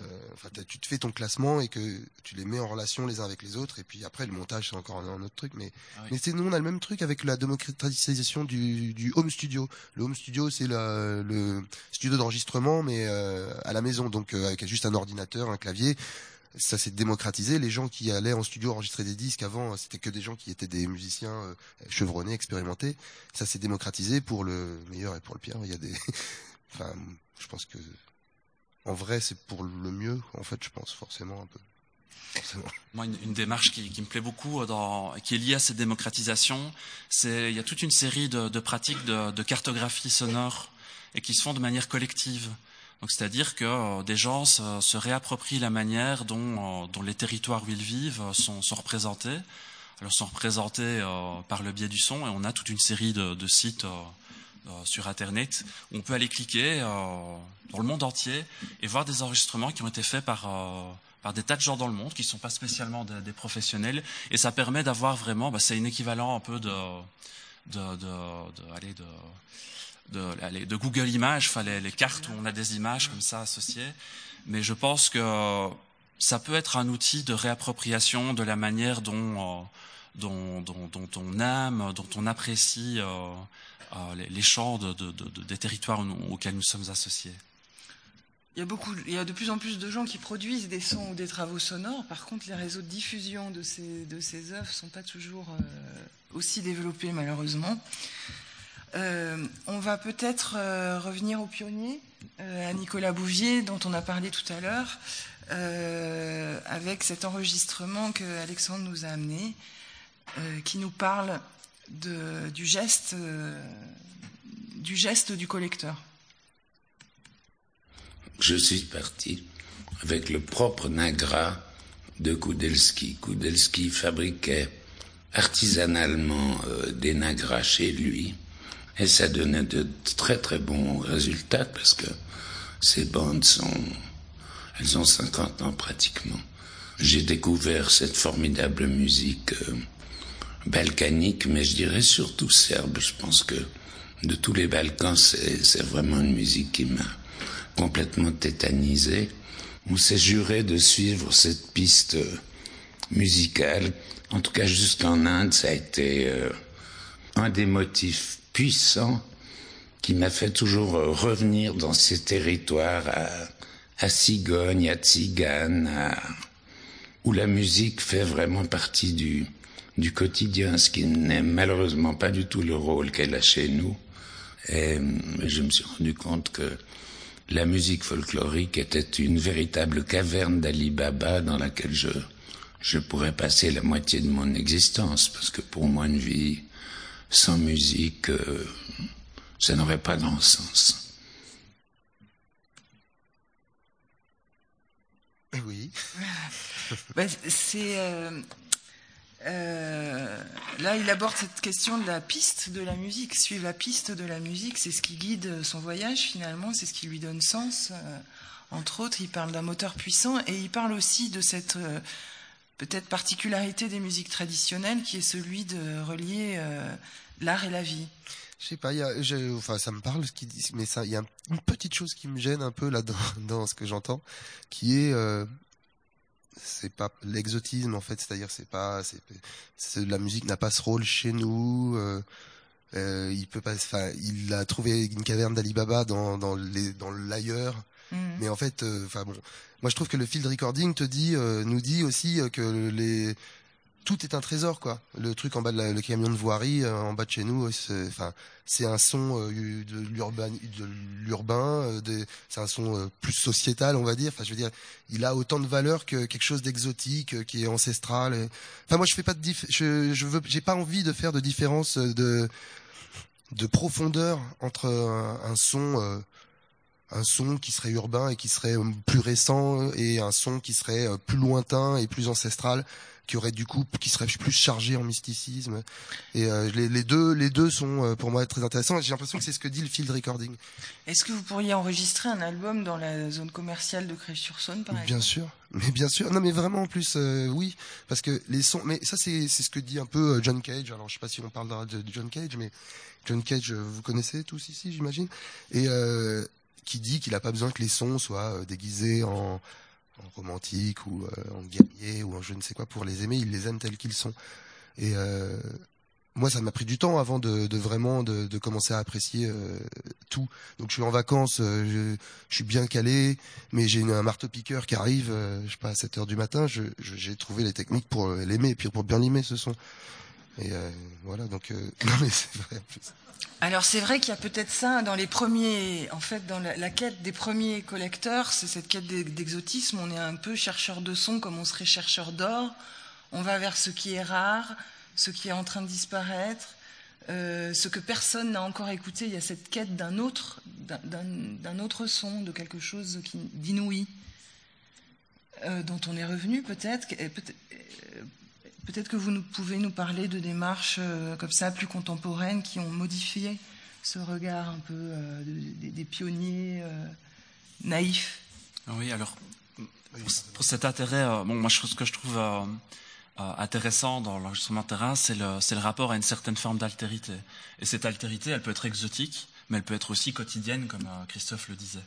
Euh, enfin, tu te fais ton classement et que tu les mets en relation les uns avec les autres. Et puis après, le montage, c'est encore un, autre truc. Mais, ah mais c'est nous, on a le même truc avec la démocratisation du, du home studio. Le home studio, c'est le studio d'enregistrement, mais euh, à la maison, donc euh, avec juste un ordinateur, un clavier ça s'est démocratisé. Les gens qui allaient en studio enregistrer des disques avant, c'était que des gens qui étaient des musiciens chevronnés, expérimentés. Ça s'est démocratisé pour le meilleur et pour le pire. Il y a des, *laughs* enfin, je pense que en vrai, c'est pour le mieux, en fait, je pense forcément un peu. Moi, une, démarche qui, me plaît beaucoup, euh, qui est liée à cette démocratisation, c'est il y a toute une série de, pratiques de, cartographie sonore et qui se font de manière collective. C'est-à-dire que euh, des gens se, réapproprient la manière dont, euh, dont, les territoires où ils vivent sont, représentés. Alors, sont représentés par le biais du son, et on a toute une série de, sites sur Internet. On peut aller cliquer euh, dans le monde entier et voir des enregistrements qui ont été faits par, euh, par des tas de gens dans le monde qui ne sont pas spécialement des, professionnels. Et ça permet d'avoir vraiment, bah, c'est un équivalent un peu de, de, de, de, de, Google Images, enfin, les, cartes où on a des images comme ça associées. Mais je pense que ça peut être un outil de réappropriation de la manière dont, dont, dont, dont on aime, dont on apprécie les, champs des territoires auxquels nous sommes associés. Il y, a beaucoup, il y a de plus en plus de gens qui produisent des sons ou des travaux sonores. Par contre, les réseaux de diffusion de ces, de ces œuvres ne sont pas toujours euh, aussi développés, malheureusement. Euh, on va peut-être euh, revenir aux pionniers, à Nicolas Bouvier, dont on a parlé tout à l'heure, avec cet enregistrement que Alexandre nous a amené, qui nous parle du, geste, euh, du geste du collecteur. Je suis parti avec le propre Nagra de Kudelski. Kudelski fabriquait artisanalement euh, des Nagras chez lui et ça donnait de très très bons résultats parce que ces bandes sont, elles ont 50 ans pratiquement. J'ai découvert cette formidable musique euh, balkanique, mais je dirais surtout serbe. Je pense que de tous les Balkans, c'est vraiment une musique qui m'a complètement tétanisé. On s'est juré de suivre cette piste euh, musicale. En tout cas, jusqu'en Inde, ça a été euh, un des motifs puissants qui m'a fait toujours euh, revenir dans ces territoires à, à Sigogne, à Tzigane, où la musique fait vraiment partie du, du quotidien, ce qui n'est malheureusement pas du tout le rôle qu'elle a chez nous. Et je me suis rendu compte que la musique folklorique était une véritable caverne d'Ali Baba dans laquelle je, je pourrais passer la moitié de mon existence, parce que pour moi, une vie sans musique, euh, ça n'aurait pas grand sens. Oui. *laughs* Bah, c'est euh, euh, là, il aborde cette question de la piste de la musique. Suivre la piste de la musique, c'est ce qui guide son voyage finalement, c'est ce qui lui donne sens. Euh, entre autres, il parle d'un moteur puissant et il parle aussi de cette euh, peut-être particularité des musiques traditionnelles qui est celui de relier l'art et la vie. Je sais pas, y a, enfin, ça me parle ce qu'il dit, mais ça, il y a une petite chose qui me gêne un peu là-dedans, dans ce que j'entends, qui est c'est pas l'exotisme en fait, c'est-à-dire c'est pas, c'est, la musique n'a pas ce rôle chez nous. Euh, euh, il peut pas, enfin, il a trouvé une caverne d'Alibaba dans dans les dans l'ailleurs, mmh. mais en fait, euh, enfin bon, moi je trouve que le field recording te dit, nous dit aussi que les tout est un trésor quoi. Le truc en bas de le camion de voirie euh, en bas de chez nous, c'est enfin c'est un son euh, de l'urbain de euh, c'est un son plus sociétal on va dire. Enfin je veux dire, il a autant de valeur que quelque chose d'exotique qui est ancestral. Enfin moi je fais pas de je je veux j'ai pas envie de faire de différence de de profondeur entre un, son un son qui serait urbain et qui serait plus récent et un son qui serait plus lointain et plus ancestral qui aurait du coup qui serait plus chargé en mysticisme. Et euh, les, les, deux les deux sont euh, pour moi très intéressants. J'ai l'impression que c'est ce que dit le field recording. Est-ce que vous pourriez enregistrer un album dans la zone commerciale de Crèche-sur-Saône par bien sûr. Mais bien sûr. Non mais vraiment en plus euh, oui. Parce que les sons mais ça c'est c'est ce que dit un peu John Cage. Alors je sais pas si on parle de, John Cage mais John Cage vous connaissez tous ici j'imagine. Et qui dit qu'il a pas besoin que les sons soient déguisés en en romantique ou euh, en guerrier ou en je ne sais quoi pour les aimer, ils les aiment tels qu'ils sont. Et euh, moi, ça m'a pris du temps avant de, vraiment de, commencer à apprécier euh, tout. Donc, je suis en vacances, je, je, suis bien calé, mais j'ai un marteau piqueur qui arrive, je sais pas à 7 heures du matin. J'ai je, trouvé les techniques pour l'aimer et puis pour bien l'aimer ce son. Et voilà, donc *laughs* non mais c'est vrai. Alors c'est vrai qu'il y a peut-être ça dans les premiers, en fait, dans la, quête des premiers collecteurs, c'est cette quête d'exotisme. On est un peu chercheur de son comme on serait chercheur d'or. On va vers ce qui est rare, ce qui est en train de disparaître, euh, ce que personne n'a encore écouté. Il y a cette quête d'un autre, son, de quelque chose d'inouï, euh, dont on est revenu peut-être. Peut Peut-être que vous pouvez nous parler de démarches euh, comme ça, plus contemporaines, qui ont modifié ce regard un peu euh, des, pionniers euh, naïfs. Oui, alors, pour, cet intérêt, bon, moi, ce que je trouve intéressant dans l'enregistrement terrain, c'est le, rapport à une certaine forme d'altérité. Et cette altérité, elle peut être exotique, mais elle peut être aussi quotidienne, comme Christophe le disait.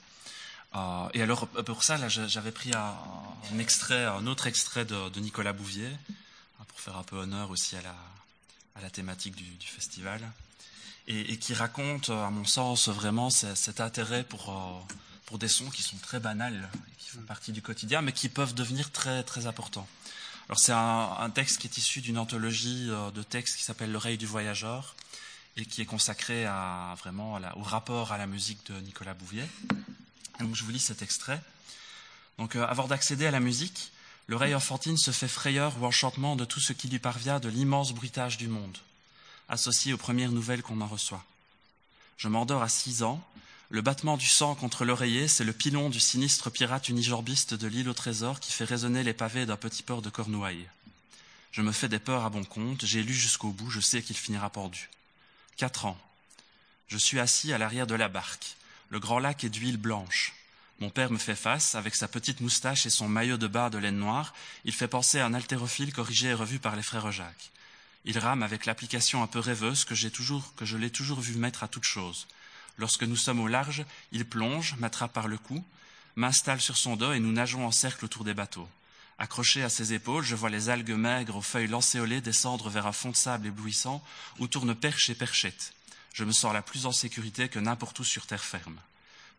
et alors, pour ça, j'avais pris un, autre extrait de, de Nicolas Bouvier, pour faire un peu honneur aussi à la, thématique du, festival, et, qui raconte, à mon sens, vraiment cet intérêt pour, euh, pour des sons qui sont très banals, qui font partie du quotidien, mais qui peuvent devenir très, très importants. Alors c'est un, texte qui est issu d'une anthologie euh, de textes qui s'appelle L'oreille du voyageur, et qui est consacré vraiment au rapport à la musique de Nicolas Bouvier. donc je vous lis cet extrait. Donc euh, avant d'accéder à la musique, L'oreille enfantine se fait frayeur ou enchantement de tout ce qui lui parvient de l'immense bruitage du monde, associé aux premières nouvelles qu'on en reçoit. Je m'endors à six ans. Le battement du sang contre l'oreiller, c'est le pilon du sinistre pirate unijorbiste de l'île au trésor qui fait résonner les pavés d'un petit port de Cornouailles. Je me fais des peurs à bon compte, j'ai lu jusqu'au bout, je sais qu'il finira pendu. Quatre ans. Je suis assis à l'arrière de la barque. Le grand lac est d'huile blanche. Mon père me fait face, avec sa petite moustache et son maillot de bain de laine noire. Il fait penser à un haltérophile corrigé et revu par les frères Jacques. Il rame avec l'application un peu rêveuse que, toujours, que je l'ai toujours vu mettre à toute chose. Lorsque nous sommes au large, il plonge, m'attrape par le cou, m'installe sur son dos et nous nageons en cercle autour des bateaux. Accroché à ses épaules, je vois les algues maigres aux feuilles lancéolées descendre vers un fond de sable éblouissant où tournent perche et perchette. Je me sens la plus en sécurité que n'importe où sur terre ferme.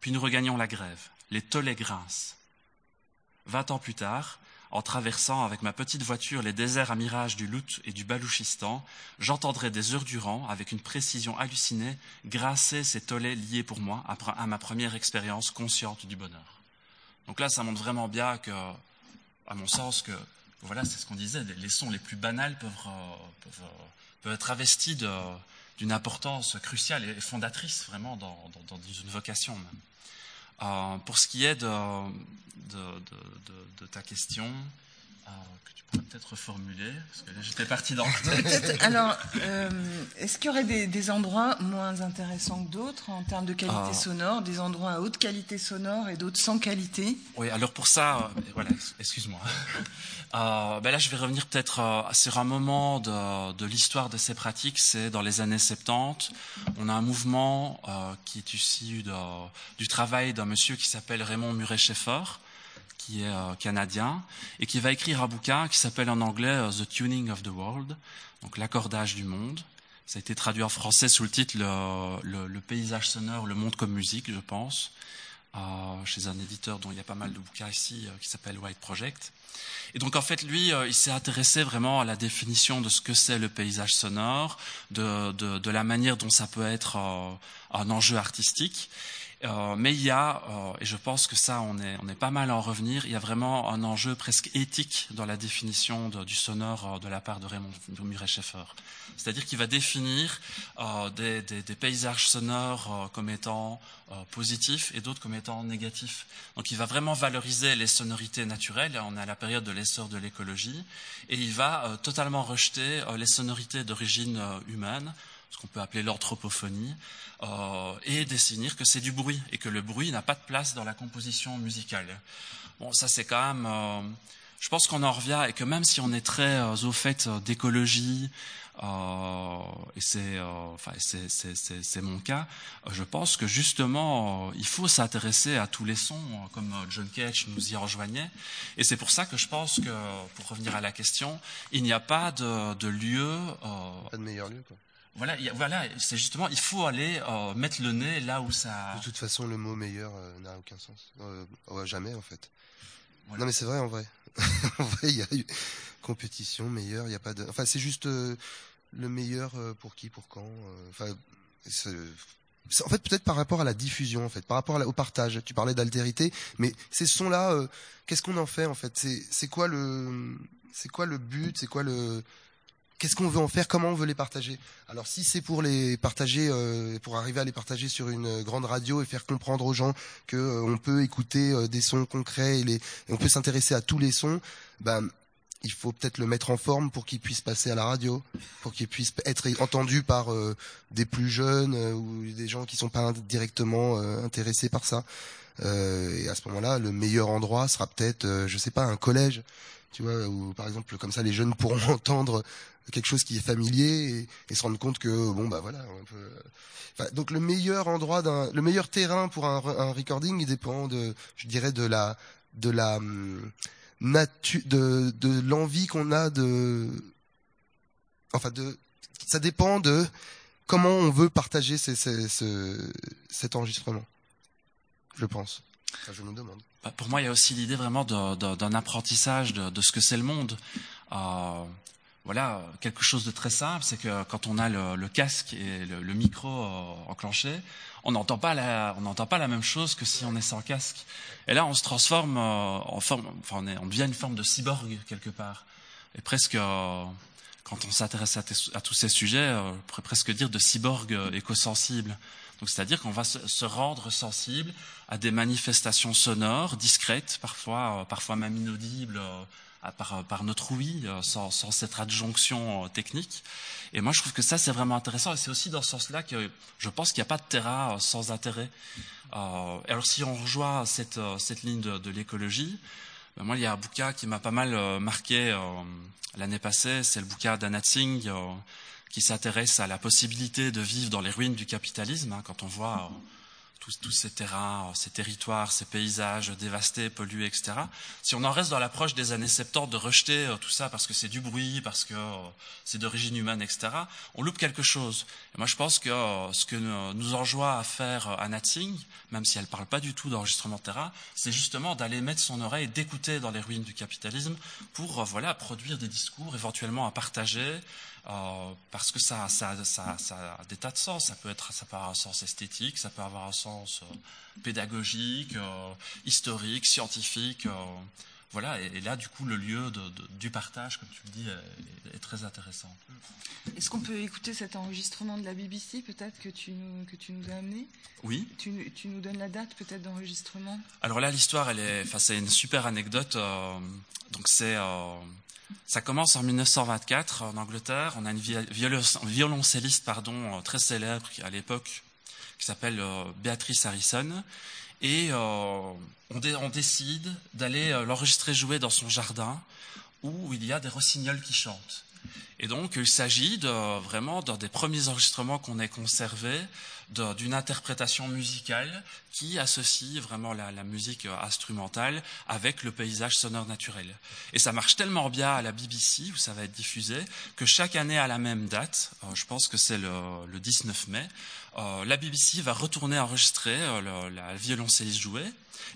Puis nous regagnons la grève les tollets grincent. Vingt ans plus tard, en traversant avec ma petite voiture les déserts à mirage du Lut et du Balouchistan, j'entendrai des heures durant, avec une précision hallucinée, grasser ces tollets liés pour moi à ma première expérience consciente du bonheur. Donc là, ça montre vraiment bien que, à mon sens, que voilà, c'est ce qu'on disait, les sons les plus banals peuvent, euh, peuvent, être investis d'une importance cruciale et fondatrice vraiment dans, dans, dans une vocation même. Euh, pour ce qui est de, de, ta question, que tu pourrais peut-être reformuler, parce que là j'étais parti dans *laughs* Alors, euh, est-ce qu'il y aurait des, endroits moins intéressants que d'autres en termes de qualité ah. sonore, des endroits à haute qualité sonore et d'autres sans qualité? Oui, alors pour ça, voilà, excuse-moi. *laughs* ben là, je vais revenir peut-être sur un moment de, de l'histoire de ces pratiques. C'est dans les années 70. On a un mouvement qui est issu du travail d'un monsieur qui s'appelle Raymond Murray-Schaeffer, qui est euh, canadien, et qui va écrire un bouquin qui s'appelle en anglais euh, The Tuning of the World, donc l'accordage du monde. Ça a été traduit en français sous le titre Le, paysage sonore, le monde comme musique, je pense, euh, chez un éditeur dont il y a pas mal de bouquins ici, qui s'appelle White Project. Et donc en fait, lui, il s'est intéressé vraiment à la définition de ce que c'est le paysage sonore, de, de, la manière dont ça peut être un enjeu artistique. Euh, mais il y a, euh, et je pense que ça, on est, pas mal à en revenir, il y a vraiment un enjeu presque éthique dans la définition du sonore euh, de la part de Raymond Muret-Schaeffer. C'est-à-dire qu'il va définir des, des, paysages sonores comme étant positifs et d'autres comme étant négatifs. Donc il va vraiment valoriser les sonorités naturelles, on est à la période de l'essor de l'écologie, et il va totalement rejeter les sonorités d'origine humaine, ce qu'on peut appeler l'anthropophonie, euh, et définir que c'est du bruit et que le bruit n'a pas de place dans la composition musicale. Bon, ça c'est quand même. Euh, je pense qu'on en revient et que même si on est très euh, au fait euh, d'écologie, euh, et c'est enfin, mon cas, je pense que justement il faut s'intéresser à tous les sons, comme John Cage nous y rejoignait. Et c'est pour ça que je pense que, pour revenir à la question, il n'y a pas de, de lieu. pas de meilleur lieu, quoi. Voilà, voilà c'est justement, il faut aller euh, mettre le nez là où ça. De toute façon, le mot meilleur euh, n'a aucun sens. Euh, jamais, en fait. Non, mais c'est vrai, en vrai. *laughs* en vrai, il y a eu compétition, meilleur, il n'y a pas de. Enfin, c'est juste le meilleur pour qui, pour quand. Enfin, en fait, peut-être par rapport à la diffusion, en fait, par rapport au partage. Tu parlais d'altérité, mais ces sons-là, qu'est-ce qu'on en fait, en fait? C'est quoi le, c'est quoi le but? C'est quoi le qu'est-ce qu'on veut en faire, comment on veut les partager. Alors si c'est pour les partager, euh, pour arriver à les partager sur une grande radio et faire comprendre aux gens que euh, on peut écouter euh, des sons concrets et, les, on peut s'intéresser à tous les sons, ben il faut peut-être le mettre en forme pour qu'il puisse passer à la radio, pour qu'il puisse être entendu par des plus jeunes ou des gens qui sont pas directement intéressés par ça. et à ce moment-là, le meilleur endroit sera peut-être, je sais pas, un collège tu vois, où par exemple comme ça les jeunes pourront *laughs* entendre quelque chose qui est familier et, se rendre compte que bon bah voilà. donc le meilleur endroit d'un, le meilleur terrain pour un, un, recording, il dépend de, je dirais de la de la hum, nature, de de l'envie qu'on a de, enfin de, ça dépend de comment on veut partager cet enregistrement. Je pense. Demande. Bah, pour moi, il y a aussi l'idée vraiment d'un apprentissage de, ce que c'est le monde. Euh, voilà, quelque chose de très simple, c'est que quand on a le, casque et le, micro euh, enclenché, on n'entend pas la, on n'entend pas la même chose que si on est sans casque. Et là, on se transforme euh, en forme, enfin, on, devient une forme de cyborg quelque part. Et presque, euh, quand on s'intéresse à, à, tous ces sujets, on pourrait presque dire de cyborg éco-sensible. C'est-à-dire qu'on va se, rendre sensible à des manifestations sonores, discrètes, parfois, parfois même inaudibles par, par notre oui, euh, sans, cette adjonction euh, technique. Et moi, je trouve que ça, c'est vraiment intéressant. Et c'est aussi dans ce sens-là que je pense qu'il n'y a pas de terrain euh, sans intérêt. Euh, alors, si on rejoint cette, ligne de, l'écologie, ben moi, il y a un bouquin qui m'a pas mal marqué euh, l'année passée. C'est le bouquin d'Anat Singh qui s'intéresse à la possibilité de vivre dans les ruines du capitalisme. Hein, quand on voit tous, ces terrains, ces territoires, ces paysages dévastés, pollués, etc. Si on en reste dans l'approche des années 70 de rejeter tout ça parce que c'est du bruit, parce que c'est d'origine humaine, etc., on loupe quelque chose. Et moi, je pense que ce que nous enjoint à faire Anna Tsing, même si elle ne parle pas du tout d'enregistrement de terrain, c'est justement d'aller mettre son oreille, d'écouter dans les ruines du capitalisme pour voilà, produire des discours, éventuellement à partager, euh, parce que ça, ça, ça, ça, a des tas de sens. Ça peut, être, ça peut avoir un sens esthétique, ça peut avoir un sens euh, pédagogique, euh, historique, scientifique. voilà, et, là, du coup, le lieu de, du partage, comme tu le dis, est, très intéressant. Est-ce qu'on peut écouter cet enregistrement de la BBC, peut-être, que tu nous, que tu nous as amené? Oui. Tu, tu, nous donnes la date, peut-être, d'enregistrement? Alors là, l'histoire, elle est, c'est une super anecdote. donc, c'est ça commence en 1924 en Angleterre. On a une violoncelliste pardon, très célèbre à l'époque qui s'appelle euh, Beatrice Harrison. Et euh, on, décide d'aller euh, l'enregistrer jouer dans son jardin où il y a des rossignols qui chantent. Et donc, il s'agit de, vraiment d'un des premiers enregistrements qu'on ait conservés d'une interprétation musicale qui associe vraiment la, musique instrumentale avec le paysage sonore naturel. Et ça marche tellement bien à la BBC, où ça va être diffusé, que chaque année à la même date, euh, je pense que c'est le, 19 mai, euh, la BBC va retourner enregistrer euh, la violoncelliste jouée,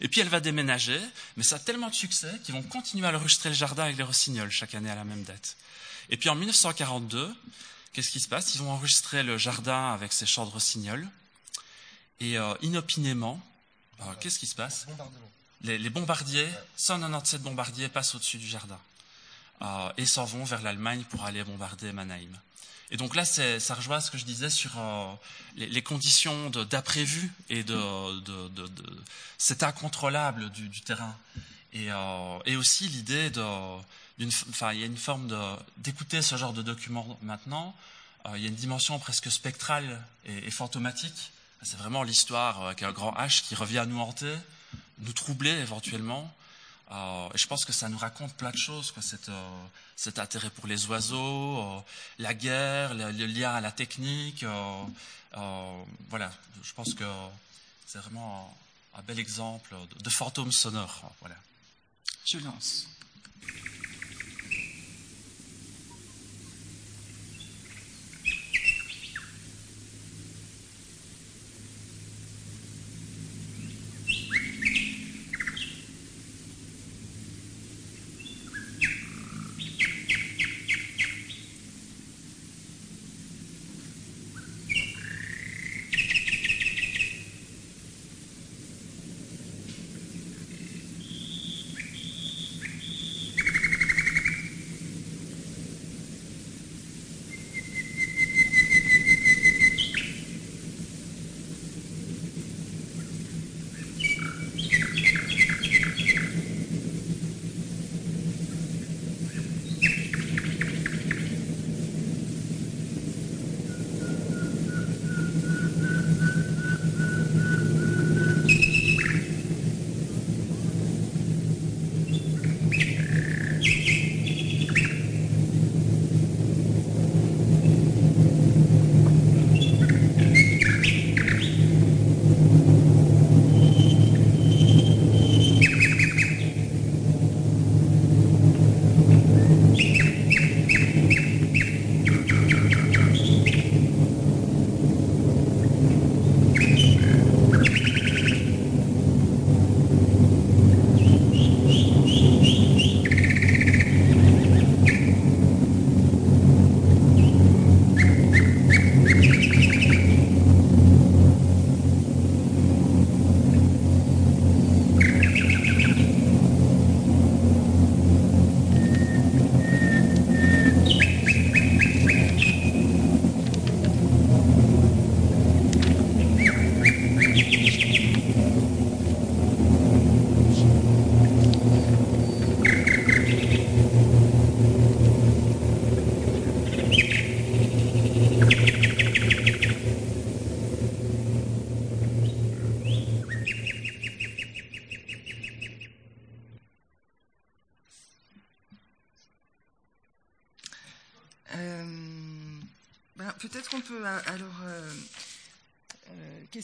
et puis elle va déménager, mais ça a tellement de succès qu'ils vont continuer à enregistrer le jardin avec les rossignols chaque année à la même date. Et puis en 1942, qu'est-ce qui se passe? Ils vont enregistrer le jardin avec ses chants de. Et euh, inopinément, euh, qu'est-ce qui se passe? Les, les, bombardiers, 197 bombardiers passent au-dessus du jardin euh, et s'en vont vers l'Allemagne pour aller bombarder Mannheim. Et donc là, ça rejoint ce que je disais sur les, conditions d'après-vue et de, c'est incontrôlable du, terrain. Et, et aussi l'idée de, enfin, il y a une forme d'écouter ce genre de document maintenant. Euh, il y a une dimension presque spectrale et, fantomatique. C'est vraiment l'histoire euh, avec un grand H qui revient à nous hanter, nous troubler éventuellement. Euh, et je pense que ça nous raconte plein de choses, quoi, cet, intérêt pour les oiseaux, la guerre, le, lien à la technique. voilà, je pense que c'est vraiment un, bel exemple de, de fantôme sonore. Voilà. Je lance.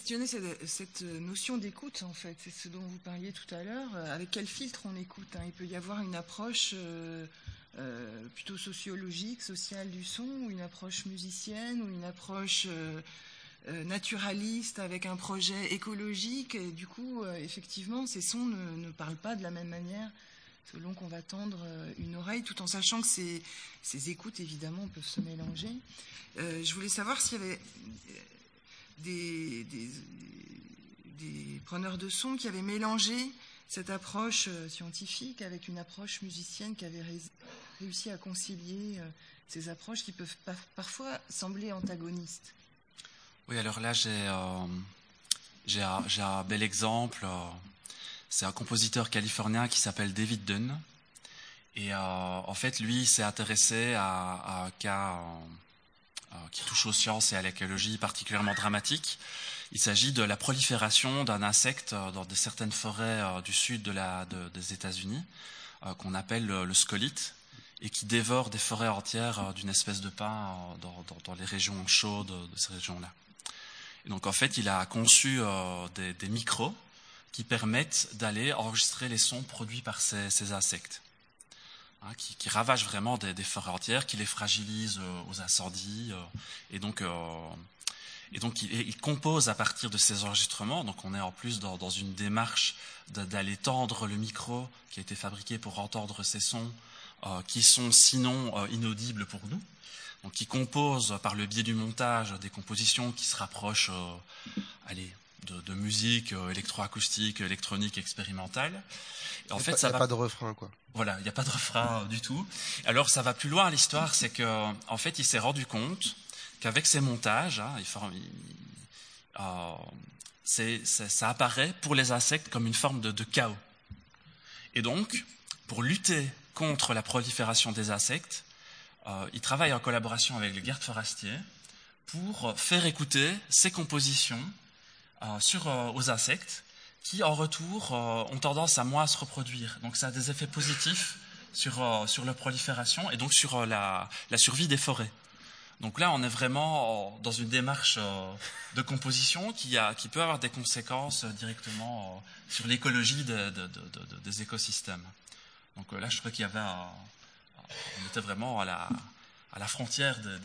Questionner cette, notion d'écoute, en fait. C'est ce dont vous parliez tout à l'heure. Avec quel filtre on écoute hein? Il peut y avoir une approche plutôt sociologique, sociale du son, ou une approche musicienne, ou une approche naturaliste avec un projet écologique. Et du coup, effectivement, ces sons ne, parlent pas de la même manière selon qu'on va tendre une oreille, tout en sachant que ces, ces écoutes, évidemment, peuvent se mélanger. je voulais savoir s'il y avait des, preneurs de son qui avaient mélangé cette approche euh, scientifique avec une approche musicienne qui avait réussi à concilier euh, ces approches qui peuvent parfois sembler antagonistes. Oui, alors là, j'ai euh, un, bel exemple. C'est un compositeur californien qui s'appelle David Dunn. Et en fait, lui s'est intéressé à, à, un cas euh, qui touche aux sciences et à l'écologie particulièrement dramatique. Il s'agit de la prolifération d'un insecte euh, dans certaines forêts euh, du sud des États-Unis, qu'on appelle le, scolite, et qui dévore des forêts entières d'une espèce de pain dans, les régions chaudes de ces régions-là. Et donc en fait, il a conçu des, micros qui permettent d'aller enregistrer les sons produits par ces insectes. Hein, qui, qui, ravagent vraiment des, des, forêts entières, qui les fragilisent euh, aux incendies. Euh, et donc, euh, et donc il, il, compose à partir de ces enregistrements. Donc on est en plus dans, dans une démarche d'aller tendre le micro qui a été fabriqué pour entendre ces sons qui sont sinon inaudibles pour nous. Donc il compose par le biais du montage des compositions qui se rapprochent allez, de, de musique électroacoustique, électronique, expérimentale. En fait, ça n'y a pas de refrain, quoi. Voilà, il n'y a pas de refrain du tout. Alors, ça va plus loin. L'histoire, c'est que, en fait, il s'est rendu compte qu'avec ces montages, hein, euh, ça, apparaît pour les insectes comme une forme de, chaos. Et donc, pour lutter contre la prolifération des insectes, euh, il travaille en collaboration avec les gardes forestiers pour faire écouter ces compositions euh, sur, aux insectes qui, en retour, euh, ont tendance à moins se reproduire. Donc ça a des effets positifs sur, euh, sur la prolifération et donc sur euh, la, la, survie des forêts. Donc là, on est vraiment dans une démarche de composition qui, a, qui peut avoir des conséquences directement sur l'écologie de, de, de, des écosystèmes. Donc là, je crois qu'il y avait on était vraiment à la, à la frontière de,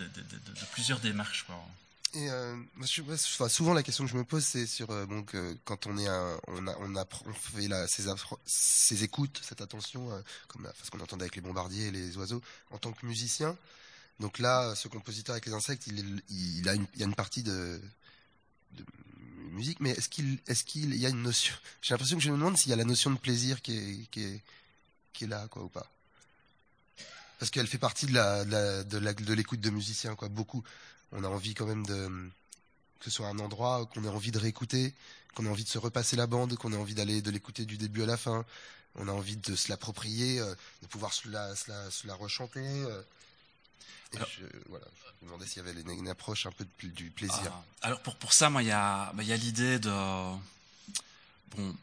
plusieurs démarches. Et euh, souvent la question que je me pose, c'est sur euh, donc quand on est on a on on fait la, ces, ces écoutes, cette attention, euh, comme ce qu'on entendait avec les bombardiers et les oiseaux, en tant que musicien. Donc là, ce compositeur avec les insectes, il, il, a une, il y a une partie de, de musique, mais est-ce qu'il est-ce qu'il y a une notion J'ai l'impression que je me demande s'il y a la notion de plaisir qui est qui est qui est là quoi ou pas parce qu'elle fait partie de la de l'écoute de, de musicien quoi beaucoup on a envie quand même de que ce soit un endroit qu'on ait envie de réécouter, qu'on ait envie de se repasser la bande, qu'on ait envie d'aller de l'écouter du début à la fin. On a envie de se l'approprier, euh, de pouvoir se la, se la, se la rechanter. Euh. Et je, voilà, je me demandais s'il y avait une, approche un peu du plaisir. Ah, alors pour, pour ça, moi, il y a, bah, y a l'idée de... Bon,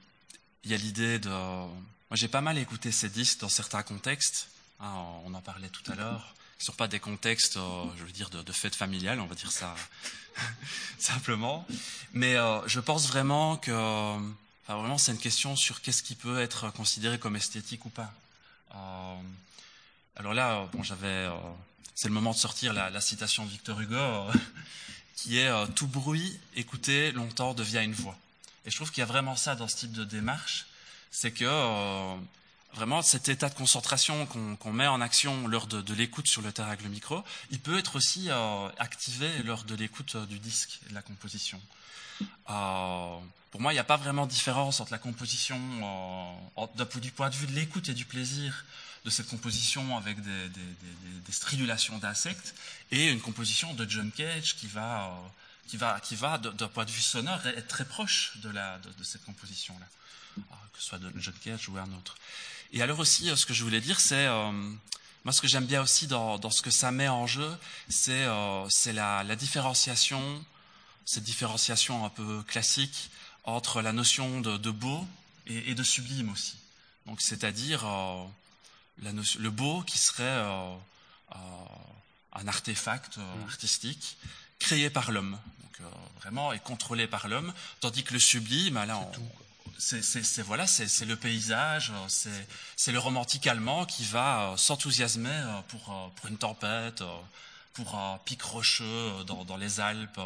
il y a l'idée de... Moi, j'ai pas mal écouté ces disques dans certains contextes. Hein, on en parlait tout à l'heure sont pas des contextes, euh, je veux dire, de, fête familiale, on va dire ça *laughs* simplement. Mais euh, je pense vraiment que, enfin, vraiment, c'est une question sur qu'est-ce qui peut être considéré comme esthétique ou pas. Euh, alors là, bon, j'avais, c'est le moment de sortir la, la citation de Victor Hugo, *laughs* qui est tout bruit écouté longtemps devient une voix. Et je trouve qu'il y a vraiment ça dans ce type de démarche, c'est que vraiment cet état de concentration qu'on met en action lors de, l'écoute sur le terrain avec le micro, il peut être aussi euh, activé lors de l'écoute euh, du disque et de la composition. Euh, pour moi, il n'y a pas vraiment de différence entre la composition du point de vue de l'écoute et du plaisir de cette composition avec des, des, stridulations d'insectes et une composition de John Cage qui va, qui va, qui va d'un point de vue sonore être très proche de, cette composition-là, que ce soit de John Cage ou un autre. Et alors aussi, euh, ce que je voulais dire, c'est euh, moi ce que j'aime bien aussi dans, dans, ce que ça met en jeu, c'est euh, la, la, différenciation, cette différenciation un peu classique entre la notion de, de beau et, et, de sublime aussi. Donc c'est-à-dire euh, le beau qui serait euh, un artefact mmh. artistique créé par l'homme. vraiment est contrôlé par l'homme, tandis que le sublime, là, c'est voilà, c'est le paysage, c'est le romantique allemand qui va s'enthousiasmer pour, pour une tempête, pour un pic rocheux dans, les Alpes.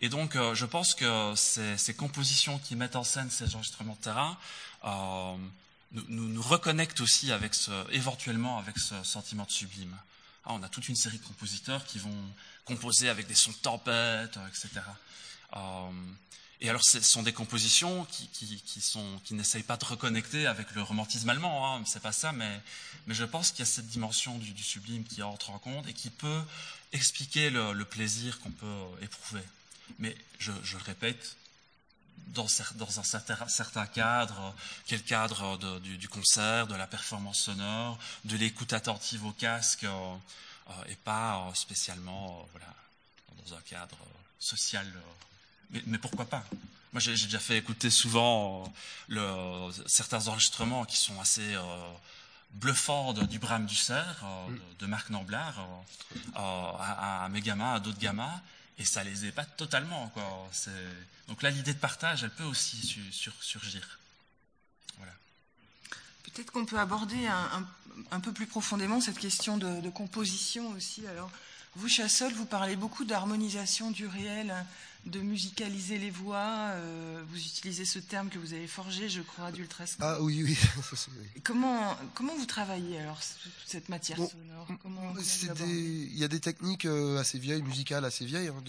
Et donc, je pense que ces, compositions qui mettent en scène ces enregistrements de terrain euh, nous, reconnectent aussi avec ce, éventuellement avec ce sentiment de sublime. Ah, on a toute une série de compositeurs qui vont composer avec des sons de tempête, etc. Euh, et alors, ce sont des compositions qui, qui, qui, qui n'essayent pas de reconnecter avec le romantisme allemand, hein, c'est pas ça, mais, mais je pense qu'il y a cette dimension du, du, sublime qui entre en compte et qui peut expliquer le, plaisir qu'on peut éprouver. Mais je, le répète, dans, dans un certain, cadre, le cadre de, du, du, concert, de la performance sonore, de l'écoute attentive au casque, euh, euh, et pas euh, spécialement voilà, dans un cadre social. Mais, mais, pourquoi pas? Moi, j'ai déjà fait écouter souvent le, certains enregistrements qui sont assez bluffants de, du Bram du Cerf, de, de, Marc Namblard, à, à, mes gamins, à d'autres gamins et ça les épate totalement. Quoi. Donc là, l'idée de partage, elle peut aussi su, sur, surgir. Voilà. Peut-être qu'on peut aborder un, un, un, peu plus profondément cette question de, de composition aussi. Alors, vous, Chassol, vous parlez beaucoup d'harmonisation du réel, de musicaliser les voix. Euh, vous utilisez ce terme que vous avez forgé, je crois, d'ultrasonique. Ah oui, oui. *laughs* comment, comment vous travaillez alors cette matière bon, sonore? Comment, comment Il y a des techniques euh, assez vieilles, musicales assez vieilles, hein,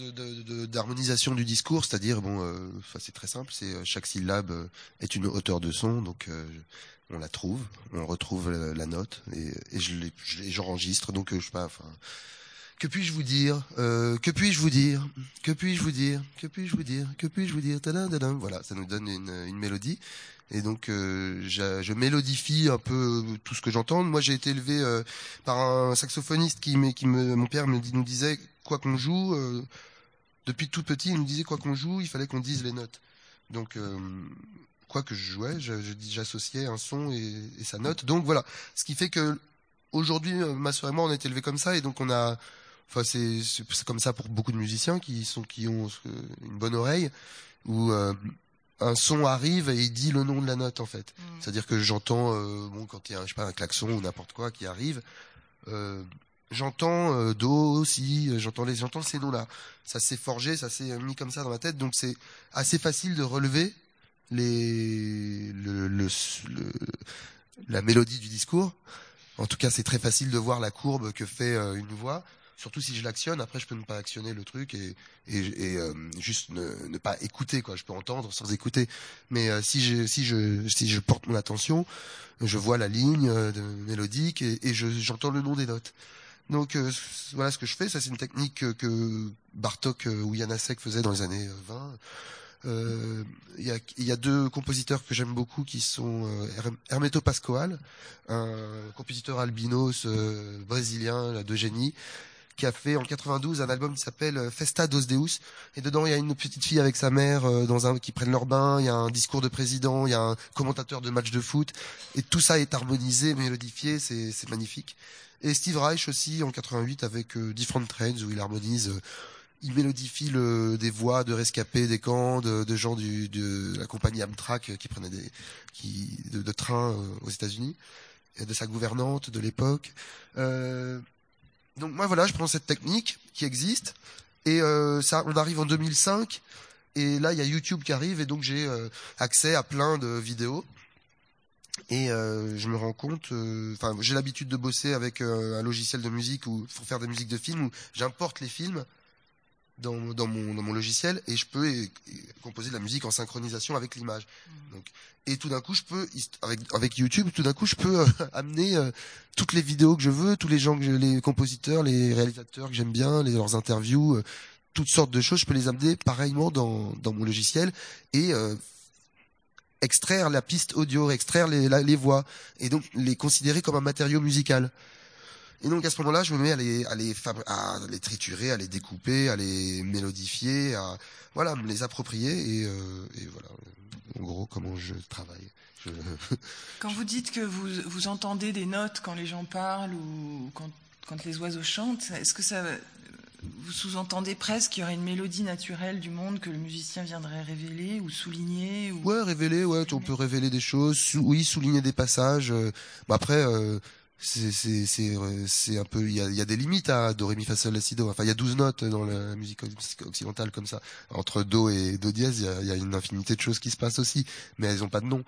d'harmonisation de, de, du discours. C'est-à-dire, bon, euh, c'est très simple, c'est euh, chaque syllabe est une hauteur de son, donc euh, on la trouve, on retrouve la, la note et, et je j'enregistre. Donc, je sais pas, enfin que puis-je vous dire euh, Que puis-je vous dire Que puis-je vous dire Que puis-je vous dire Que puis-je vous dire Voilà, ça nous donne une, une mélodie. Et donc, euh, je, je, mélodifie un peu tout ce que j'entends. Moi, j'ai été élevé euh, par un saxophoniste qui, qui me, mon père me nous disait quoi qu'on joue. Euh, depuis tout petit, il nous disait quoi qu'on joue, il fallait qu'on dise les notes. Donc, euh, quoi que je jouais, j'associais un son et, et, sa note. Donc voilà, ce qui fait que aujourd'hui, ma soeur et moi, on a été élevés comme ça, et donc on a Enfin, c'est comme ça pour beaucoup de musiciens qui sont qui ont une bonne oreille où euh, un son arrive et il dit le nom de la note en fait. Mm. C'est-à-dire que j'entends euh, bon quand il y a je sais pas un klaxon ou n'importe quoi qui arrive, euh, j'entends do si j'entends les j'entends ces noms là. Ça s'est forgé, ça s'est mis comme ça dans ma tête donc c'est assez facile de relever les le, le, le, la mélodie du discours. En tout cas, c'est très facile de voir la courbe que fait une voix surtout si je l'actionne, après je peux ne pas actionner le truc et, et, et euh, juste ne, ne, pas écouter quoi. Je peux entendre sans écouter, mais euh, si je si je si je porte mon attention, je vois la ligne euh, mélodique et, et j'entends le nom des notes. Donc euh, voilà ce que je fais. Ça c'est une technique que, Bartok ou Janacek faisaient dans les années 20. Il euh, y, a, y, a, deux compositeurs que j'aime beaucoup qui sont euh, Hermeto Pascoal, un compositeur albinos euh, brésilien de génie, qui a fait en 92 un album qui s'appelle euh, Festa dos Deus et dedans il y a une petite fille avec sa mère euh, dans un qui prennent leur bain, il y a un discours de président, il y a un commentateur de match de foot et tout ça est harmonisé, mélodifié, c'est c'est magnifique. Et Steve Reich aussi en 88 avec euh, Different Trains où il harmonise il mélodifie le, des voix de rescapés des camps, de, de gens du, de la compagnie Amtrak qui prenaient des qui de, de trains aux États-Unis, de sa gouvernante de l'époque. Euh, donc moi voilà, je prends cette technique qui existe et euh, ça, on arrive en 2005 et là il y a YouTube qui arrive et donc j'ai euh, accès à plein de vidéos. Et euh, je me rends compte, enfin j'ai l'habitude de bosser avec un logiciel de musique ou pour faire des musiques de films où j'importe les films dans, dans, mon, dans mon logiciel et je peux et, et composer de la musique en synchronisation avec l'image. Mmh. Donc et tout d'un coup je peux avec avec YouTube tout d'un coup je peux euh, *laughs* amener euh, toutes les vidéos que je veux, tous les gens que je, les compositeurs, les réalisateurs que j'aime bien, les, leurs interviews, euh, toutes sortes de choses, je peux les amener pareillement dans dans mon logiciel et extraire la piste audio, extraire les, la, les voix et donc les considérer comme un matériau musical. Et donc à ce moment-là, je me mets à les, à les, à les triturer, à les découper, à les mélodifier, à voilà, me les approprier et, euh, et voilà en gros comment je travaille. Je... *laughs* Quand vous dites que vous, vous entendez des notes quand les gens parlent ou quand, quand les oiseaux chantent, est-ce que ça, vous sous-entendez presque qu'il y aurait une mélodie naturelle du monde que le musicien viendrait révéler ou souligner ou... Ouais, révéler, ouais, on peut révéler des choses, sou- oui, souligner des passages. euh, bah après, euh, euh, c'est un peu, il y a, y a des limites à do ré mi fa sol la si do. Enfin, il y a 12 notes dans la musique occ- occidentale comme ça. Entre do et do dièse, il y y a une infinité de choses qui se passent aussi, mais elles ont pas de nom.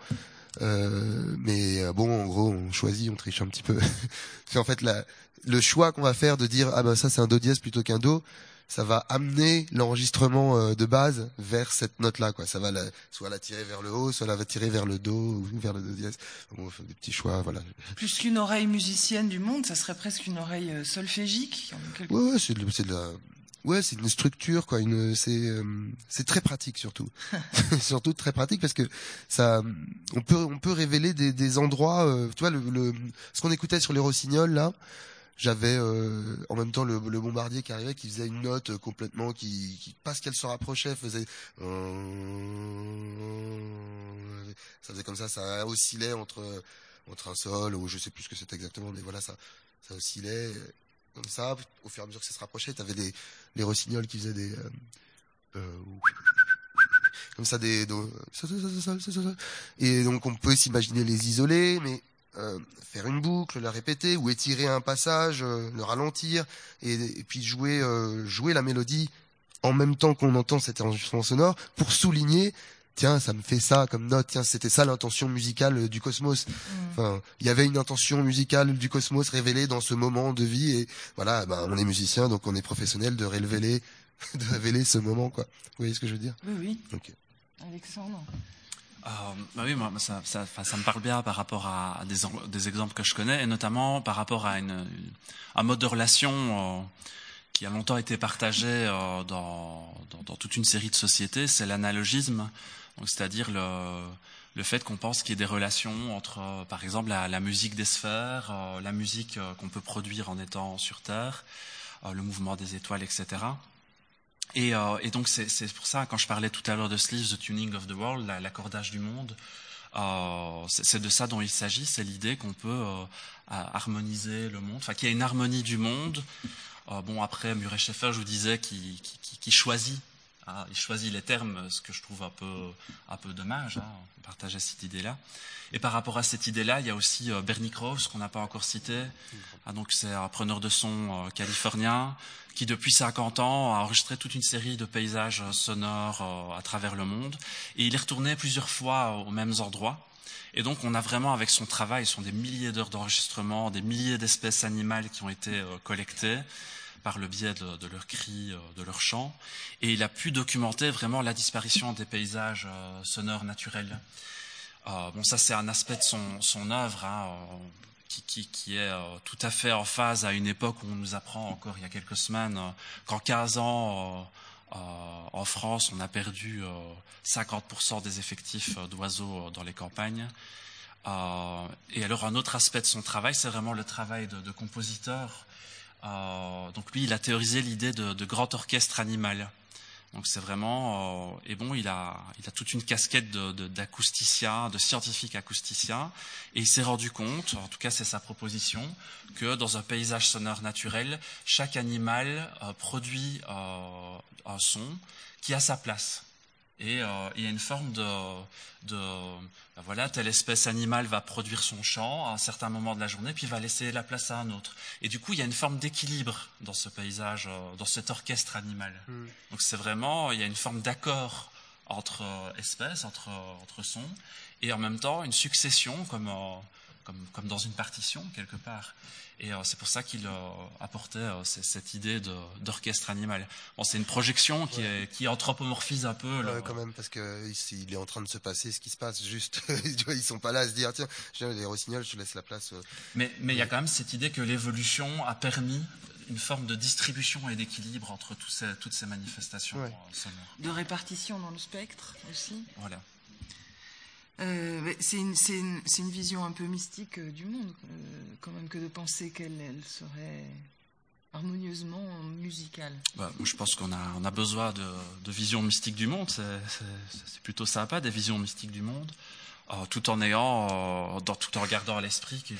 Euh, mais euh, bon, en gros, on choisit, on triche un petit peu. *laughs* C'est en fait la, le choix qu'on va faire de dire ah ben ça c'est un do dièse plutôt qu'un do, ça va amener l'enregistrement euh, de base vers cette note-là, quoi. Ça va la, soit la tirer vers le haut, soit la va tirer vers le do ou *laughs* vers le do dièse. Bon, on fait des petits choix, voilà. Plus qu'une oreille musicienne du monde, ça serait presque une oreille euh, solfégique. en quelque- Ouais, ouais, c'est de, c'est de la, ouais, c'est une structure, quoi. Une, c'est, euh, c'est très pratique surtout, *laughs* *laughs* surtout très pratique parce que ça, on peut, on peut révéler des, des endroits. Euh, tu vois, le, le, ce qu'on écoutait sur les rossignols là. J'avais euh, en même temps le, le bombardier qui arrivait, qui faisait une note euh, complètement, qui, qui parce qu'elle se rapprochait, faisait, ça faisait comme ça, ça oscillait entre entre un sol ou je sais plus ce que c'était exactement, mais voilà, ça, ça oscillait comme ça. Au fur et à mesure que ça se rapprochait, t'avais des les rossignols qui faisaient des euh, euh, comme ça des sol. et donc on peut s'imaginer les isoler, mais euh, faire une boucle, la répéter ou étirer un passage, euh, le ralentir et, et puis jouer euh, jouer la mélodie en même temps qu'on entend cet enregistrement sonore pour souligner tiens ça me fait ça comme note tiens c'était ça l'intention musicale du cosmos. Enfin il y avait une intention musicale du cosmos révélée dans ce moment de vie et voilà ben on est musicien donc on est professionnel de révéler *laughs* de révéler ce moment quoi. Vous voyez ce que je veux dire? Oui, oui. Alexandre. Euh, bah oui, moi, ça, ça, ça me parle bien par rapport à, des, des exemples que je connais, et notamment par rapport à une, un mode de relation euh, qui a longtemps été partagé euh, dans, dans, toute une série de sociétés, c'est l'analogisme, c'est-à-dire le, le fait qu'on pense qu'il y ait des relations entre, euh, par exemple, la, musique des sphères, la musique qu'on peut produire en étant sur Terre, le mouvement des étoiles, etc. Et, euh, et donc c'est pour ça quand je parlais tout à l'heure de Sleeves, the tuning of the world, la- l'accordage du monde, euh, c'est de ça dont il s'agit, c'est l'idée qu'on peut euh, harmoniser le monde, enfin qu'il y a une harmonie du monde. Bon après Murray Schaeffer, je vous disais, qui, qui, qui- qui choisit, hein, il choisit les termes, ce que je trouve un peu un peu dommage. Hein, on partageait cette idée-là. Et par rapport à cette idée-là, il y a aussi Bernie Krause qu'on n'a pas encore cité. Ah, donc c'est un preneur de son californien qui depuis 50 ans a enregistré toute une série de paysages euh, sonores euh, à travers le monde. Et il est retourné plusieurs fois euh, aux mêmes endroits. Et donc on a vraiment avec son travail, ce sont des milliers d'heures d'enregistrement, des milliers d'espèces animales qui ont été collectées par le biais de, leurs cris, de leurs chants. Et il a pu documenter vraiment la disparition des paysages sonores naturels. Bon, ça c'est un aspect de son, son œuvre hein, qui, qui, est euh, tout à fait en phase à une époque où on nous apprend encore il y a quelques semaines euh, qu'en 15 ans, euh, en France, on a perdu euh, 50% des effectifs d'oiseaux dans les campagnes. Et alors un autre aspect de son travail, c'est vraiment le travail de, compositeur. Donc lui, il a théorisé l'idée de grand orchestre animal. Donc c'est vraiment euh, et bon, il a il a toute une casquette de de- d'acousticien, de, scientifique acousticien, et il s'est rendu compte, en tout cas c'est sa proposition, que dans un paysage sonore naturel, chaque animal euh, produit euh, un son qui a sa place. Et euh, il y a une forme de, de ben voilà, telle espèce animale va produire son chant à un certain moment de la journée, puis va laisser la place à un autre. Et du coup, il y a une forme d'équilibre dans ce paysage, euh, dans cet orchestre animal. Donc c'est vraiment, il y a une forme d'accord entre euh, espèces, entre, euh, entre sons, et en même temps une succession comme, euh, comme, comme dans une partition quelque part. Et euh, c'est pour ça qu'il euh, apportait euh, cette idée d'orchestre animal. Bon, c'est une projection qui, est, qui anthropomorphise un peu. le- Ouais, quand même, parce que ici, il est en train de se passer ce qui se passe. Juste, *laughs* ils sont pas là à se dire tiens, tiens, les rossignols, je te laisse la place. Mais mais il y a quand même cette idée que l'évolution a permis une forme de distribution et d'équilibre entre ces, toutes ces manifestations Ouais. sonores. De répartition dans le spectre aussi. Voilà. Euh, c'est une, c'est une- c'est une vision un peu mystique euh, du monde, euh, quand même, que de penser qu'elle elle serait harmonieusement musicale. Bah, je pense qu'on a, on a besoin de, de visions mystiques du monde. C'est- C'est c'est plutôt sympa, des visions mystiques du monde. tout en ayant, dans, tout en regardant à l'esprit qu'il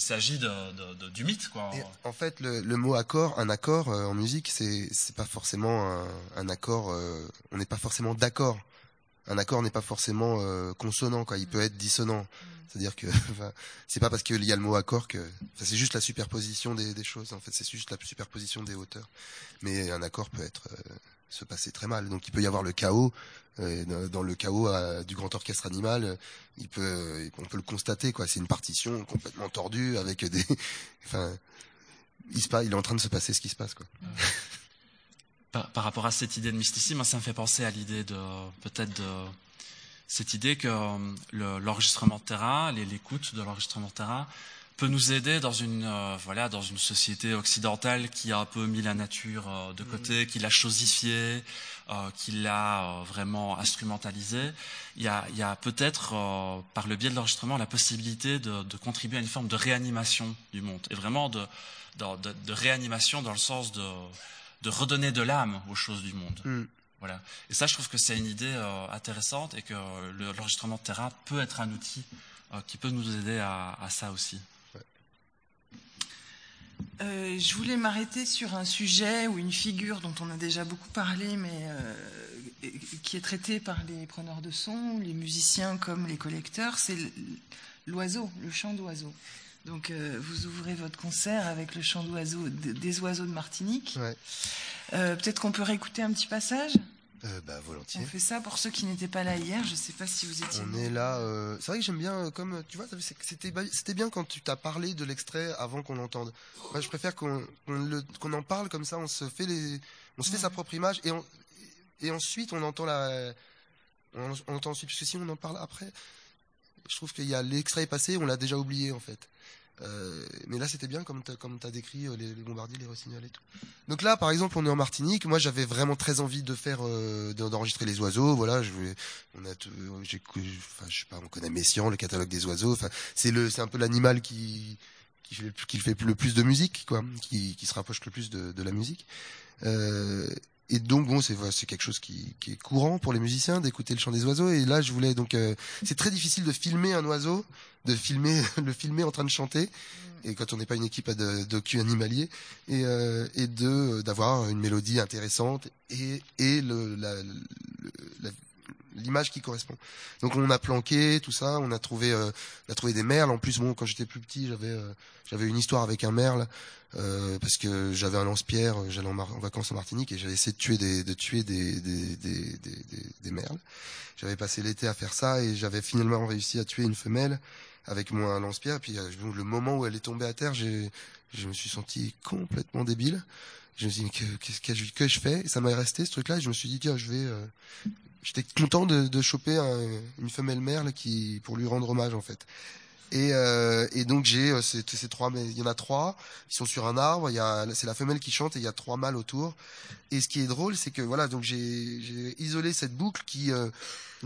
s'agit de, du mythe. Quoi. en fait, le, mot accord, un accord en musique, c'est c'est pas forcément un, un accord. on n'est pas forcément d'accord. Un accord n'est pas forcément consonant, quoi. Il peut être dissonant. C'est-à-dire que *laughs* c'est pas parce qu'il y a le mot accord que c'est juste la superposition des, des, choses. En fait, c'est juste la superposition des hauteurs. Mais un accord peut être se passer très mal. Donc il peut y avoir le chaos. Euh, dans le chaos euh, du grand orchestre animal, il peut, on peut le constater. quoi. C'est une partition complètement tordue avec des. *laughs* enfin, il, se passe, il est en train de se passer ce qui se passe. quoi. Par, par, rapport à cette idée de mysticisme, ça me fait penser à l'idée de peut-être de cette idée que euh, l'enregistrement de terrain, l'écoute de l'enregistrement de terrain, peut nous aider dans une euh, voilà dans une société occidentale qui a un peu mis la nature euh, de côté, mm. qui l'a chosifiée, euh, qui l'a vraiment instrumentalisé. Il y a, il y a peut-être par le biais de l'enregistrement la possibilité de, de, contribuer à une forme de réanimation du monde et vraiment de, de, de réanimation dans le sens de, de redonner de l'âme aux choses du monde. Mm. Voilà. Et ça, je trouve que c'est une idée intéressante et que l'enregistrement de terrain peut être un outil qui peut nous aider à, à ça aussi. Euh, je voulais m'arrêter sur un sujet ou une figure dont on a déjà beaucoup parlé, mais euh, qui est traité par les preneurs de son, les musiciens comme les collecteurs, c'est l'oiseau, le chant d'oiseau. Donc euh, vous ouvrez votre concert avec le chant des oiseaux de Martinique. Ouais. Peut-être qu'on peut réécouter un petit passage? Euh, bah, volontiers. On fait ça pour ceux qui n'étaient pas là hier. Je sais pas si vous étiez. On est là. Euh... C'est vrai que j'aime bien, euh, comme tu vois, c'était c'était bien quand tu t'as parlé de l'extrait avant qu'on l'entende. Moi, je préfère qu'on qu'on en parle comme ça. On se fait les, on se fait sa propre image et on, et ensuite on entend la, on, on entend ensuite parce que si on en parle après, je trouve qu'il y a l'extrait passé, on l'a déjà oublié en fait. Euh, mais là, c'était bien comme tu as décrit euh, les, les, bombardiers, les rossignols et tout. Donc là, par exemple, on est en Martinique. Moi, j'avais vraiment très envie de faire, euh, d'enregistrer les oiseaux. Voilà, je on a, je sais pas, on connaît Messian, le catalogue des oiseaux. C'est le, c'est un peu l'animal qui, qui fait, fait le plus de musique, quoi, qui, se rapproche le plus de la musique. Et donc bon, c'est c'est quelque chose qui, qui, est courant pour les musiciens d'écouter le chant des oiseaux. Et là, je voulais donc, euh, c'est très difficile de filmer un oiseau, de filmer *laughs* le filmer en train de chanter. Et quand on n'est pas une équipe de docu animalier, et, euh, et de d'avoir une mélodie intéressante et et le, la, la, l'image qui correspond. Donc on a planqué tout ça, on a trouvé, euh, on a trouvé des merles. En plus, bon, quand j'étais plus petit, j'avais, euh, j'avais une histoire avec un merle euh, parce que j'avais un lance-pierre, euh, j'allais en, vacances en Martinique et j'avais essayé de tuer des, de tuer des, des, des, des, des merles. J'avais passé l'été à faire ça et j'avais finalement réussi à tuer une femelle avec mon lance-pierre. Puis le moment où elle est tombée à terre, j'ai, je me suis senti complètement débile. Je me suis dit, qu'est-ce que, que, je fais? Et Ça m'a resté ce truc-là. Et je me suis dit, tiens, je vais, euh, j'étais content de, de choper un, une femelle merle qui pour lui rendre hommage en fait. Et, euh, et donc j'ai euh, ces, trois, il y en a trois, ils sont sur un arbre. Il y a, c'est la femelle qui chante et il y a trois mâles autour. Et ce qui est drôle, c'est que voilà, donc j'ai, isolé cette boucle qui, euh,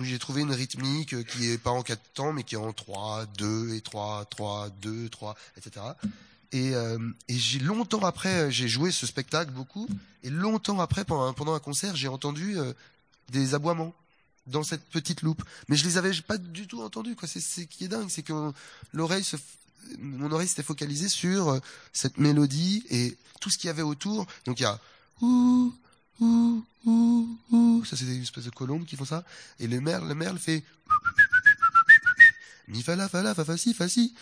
j'ai trouvé une rythmique qui est pas en quatre temps, mais qui est en trois, deux et trois, trois, deux, trois, etc. Et, euh, et j'ai longtemps après, j'ai joué ce spectacle beaucoup, et longtemps après, pendant, pendant un concert, j'ai entendu euh, des aboiements dans cette petite loupe. Mais je les avais pas du tout entendus, quoi. C'est ce qui est dingue, c'est que l'oreille se, mon oreille s'était focalisée sur euh, cette mélodie et tout ce qu'il y avait autour. Donc il y a ouh, ouh, ouh, ouh. Ça, c'est des espèces de colombes qui font ça. Et le merle, le merle fait mi fa la fa la fa fa si fa si.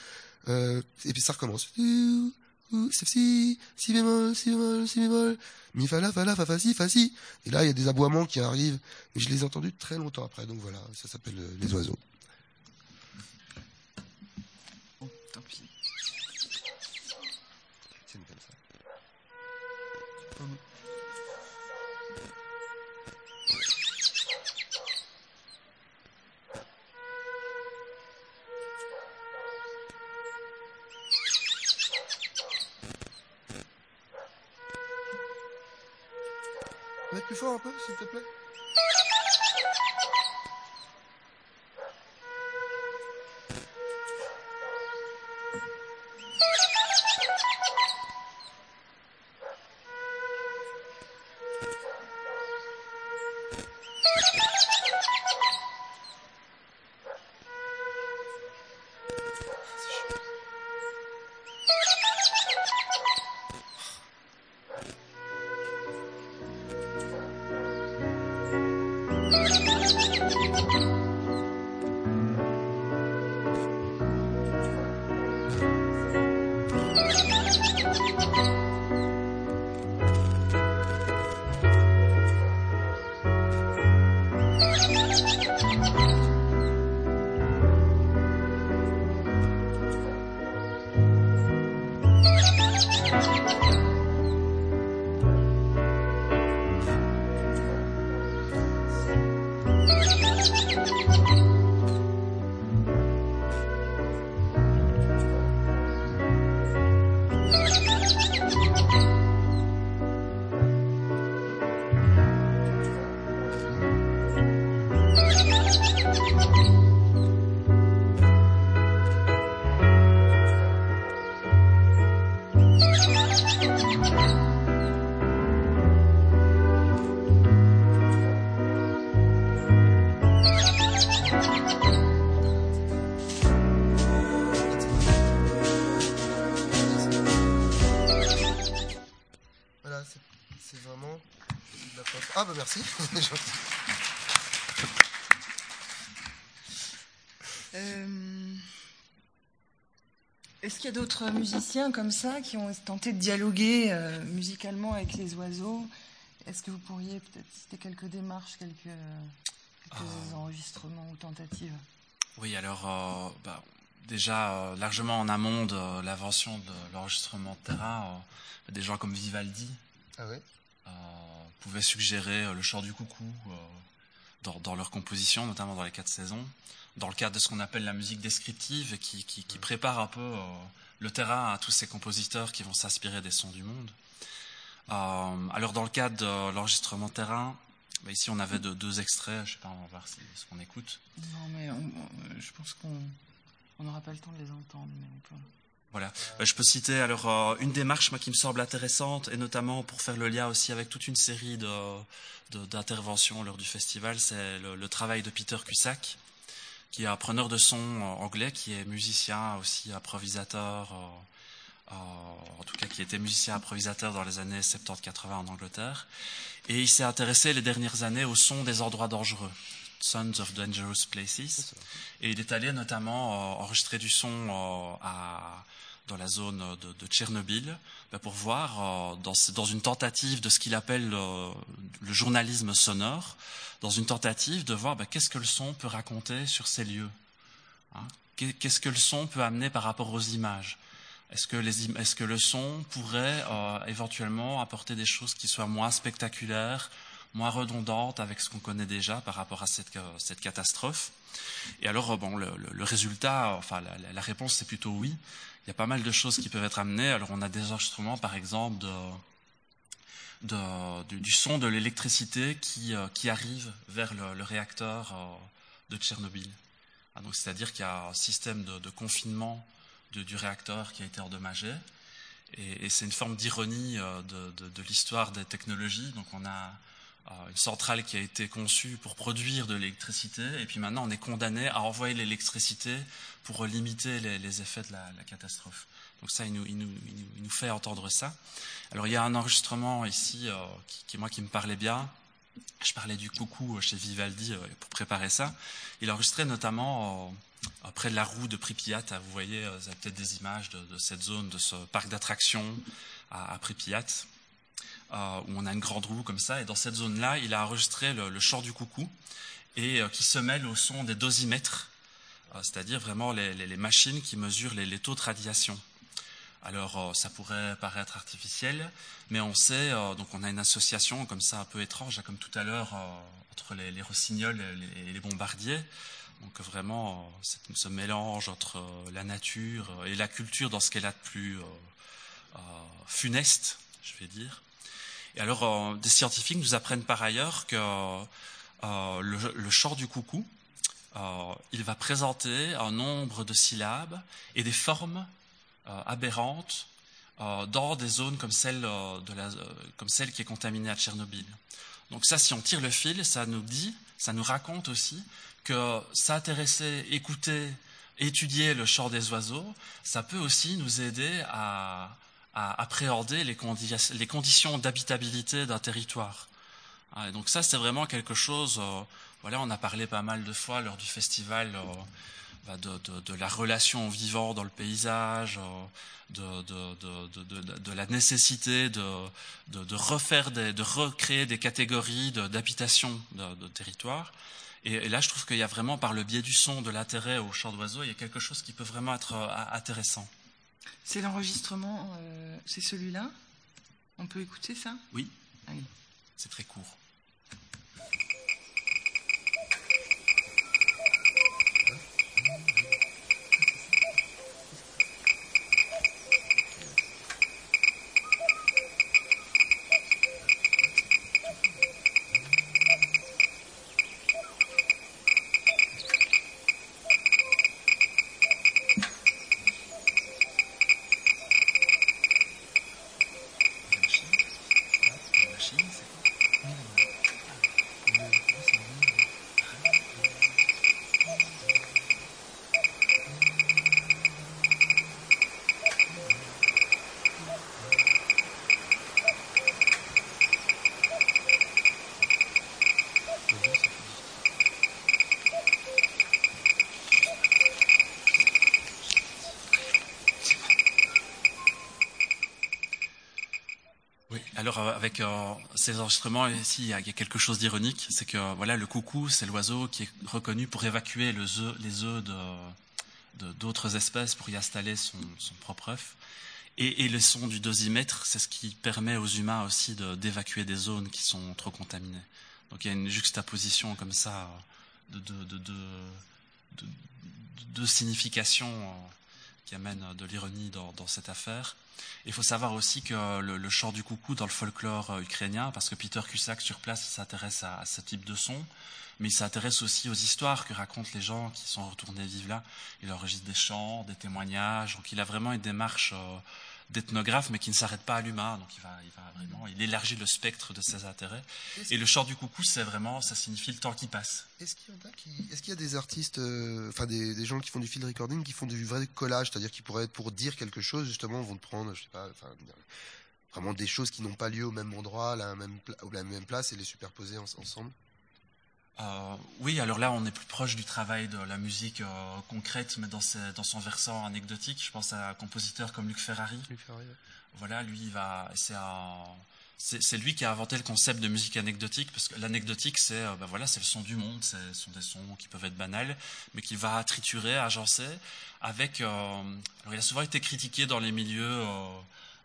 Euh, et puis ça recommence si, si bémol, si bémol, si bémol, mi fa la fa la fa fa si fa si. Et là, il y a des aboiements qui arrivent, et je les ai entendus très longtemps après. Donc voilà, ça s'appelle euh, les oiseaux. *laughs* Euh, Est-ce qu'il y a d'autres musiciens comme ça qui ont tenté de dialoguer euh, musicalement avec les oiseaux? Est-ce que vous pourriez peut-être citer quelques démarches, quelques, quelques Ah. enregistrements ou tentatives? Oui, alors euh, bah, déjà euh, largement en amont de l'invention de l'enregistrement de terrain, euh, des gens comme Vivaldi. Ah ouais euh, pouvaient suggérer euh, le chant du coucou euh, dans, dans leur composition, notamment dans les quatre saisons, dans le cadre de ce qu'on appelle la musique descriptive, qui, qui, qui prépare un peu euh, le terrain à tous ces compositeurs qui vont s'inspirer des sons du monde. Euh, alors dans le cadre de l'enregistrement terrain, bah, ici on avait de- deux extraits, je sais pas, on va voir si, ce qu'on écoute. Non, mais on- je pense qu'on on n'aura pas le temps de les entendre, mais on peut. Voilà. Euh, Je peux citer alors euh, une démarche moi, qui me semble intéressante, et notamment pour faire le lien aussi avec toute une série de, de- d'interventions lors du festival, c'est le, le travail de Peter Cusack, qui est un preneur de son euh, anglais, qui est musicien aussi improvisateur, euh, euh, en tout cas qui était musicien improvisateur dans les années 70-80 en Angleterre, et il s'est intéressé les dernières années au son des endroits dangereux. Sons of Dangerous Places. Et il est allé notamment euh, enregistrer du son à, dans la zone de, de Tchernobyl ben, pour voir, euh, dans, une tentative de ce qu'il appelle euh, le journalisme sonore, dans une tentative de voir ben, qu'est-ce que le son peut raconter sur ces lieux. Hein Qu'est- Qu'est-ce que le son peut amener par rapport aux images Est-ce que, le son pourrait euh, éventuellement apporter des choses qui soient moins spectaculaires, moins redondantes avec ce qu'on connaît déjà par rapport à cette, euh, catastrophe? Et alors, euh, bon, le, résultat, enfin, la réponse, c'est plutôt oui. Il y a pas mal de choses qui peuvent être amenées. Alors, on a des enregistrements, par exemple, du, son de l'électricité qui, euh, arrive vers le, réacteur euh, de Tchernobyl. Ah, c'est-à-dire qu'il y a un système de, confinement du réacteur qui a été endommagé. Et, c'est une forme d'ironie euh, de, l'histoire des technologies. Donc, on a une centrale qui a été conçue pour produire de l'électricité, et puis maintenant on est condamné à envoyer l'électricité pour limiter les, les effets de la, la catastrophe. Donc ça, il nous, il, nous, il, nous, il nous fait entendre ça. Alors il y a un enregistrement ici euh, qui, qui, moi, qui me parlait bien. Je parlais du coucou chez Vivaldi euh, pour préparer ça. Il enregistrait notamment euh, près de la roue de Pripyat. Vous voyez, euh, vous avez peut-être des images de, de, cette zone, de ce parc d'attractions à, à Pripyat. Euh, où on a une grande roue comme ça, et dans cette zone-là, il a enregistré le, chant du coucou, et euh, qui se mêle au son des dosimètres, euh, c'est-à-dire vraiment les, machines qui mesurent les, les taux de radiation. Alors, ça pourrait paraître artificiel, mais on sait, donc on a une association comme ça un peu étrange, comme tout à l'heure, entre les, rossignols et les, bombardiers. Donc vraiment, euh, ce mélange entre la nature et la culture dans ce qu'elle a de plus funeste, je vais dire. Et alors, euh, des scientifiques nous apprennent par ailleurs que euh, le, chant du coucou, euh, il va présenter un nombre de syllabes et des formes aberrantes dans des zones comme celle, de la, comme celle qui est contaminée à Tchernobyl. Donc ça, si on tire le fil, ça nous dit, ça nous raconte aussi que s'intéresser, écouter, étudier le chant des oiseaux, ça peut aussi nous aider à, à appréhender les, les conditions d'habitabilité d'un territoire. Ah, donc ça, c'est vraiment quelque chose. Euh, voilà, on a parlé pas mal de fois lors du festival euh, bah, de, la relation vivant dans le paysage, euh, de, la nécessité de, refaire, de recréer des catégories d'habitation de, territoire. Et, là, je trouve qu'il y a vraiment, par le biais du son, de l'intérêt au chant d'oiseaux, il y a quelque chose qui peut vraiment être intéressant. C'est l'enregistrement, c'est celui-là On peut écouter ça? Oui. C'est très court. Alors euh, avec euh, ces enregistrements ici, il y a quelque chose d'ironique, c'est que voilà le coucou, c'est l'oiseau qui est reconnu pour évacuer les œufs d'autres espèces pour y installer son, propre œuf. Et, le son du dosimètre, c'est ce qui permet aux humains aussi d'évacuer des zones qui sont trop contaminées. Donc il y a une juxtaposition comme ça de, de, significations euh, qui amène de l'ironie dans, cette affaire. Il faut savoir aussi que le, chant du coucou dans le folklore euh, ukrainien, parce que Peter Cusack sur place s'intéresse à, ce type de son, mais il s'intéresse aussi aux histoires que racontent les gens qui sont retournés vivre là. Il enregistre des chants, des témoignages, donc il a vraiment une démarche euh, d'ethnographe, mais qui ne s'arrête pas à l'humain. Donc il va, il va vraiment, il élargit le spectre de ses intérêts. Et le chant du coucou, c'est vraiment, ça signifie le temps qui passe. Est-ce qu'il y, a des artistes, euh, enfin des, gens qui font du field recording, qui font du vrai collage, c'est-à-dire qui pourraient être pour dire quelque chose, justement, vont prendre, je sais pas, vraiment des choses qui n'ont pas lieu au même endroit, à la même, la même place, et les superposer ensemble? Euh, oui, alors là, on est plus proche du travail de la musique euh, concrète, mais dans, dans, son versant anecdotique. Je pense à un compositeur comme Luc Ferrari. Voilà, lui, il va, c'est lui qui a inventé le concept de musique anecdotique, parce que l'anecdotique, c'est euh, ben voilà, c'est le son du monde, ce sont des sons qui peuvent être banals, mais qu'il va triturer, agencer, avec. alors, il a souvent été critiqué dans les milieux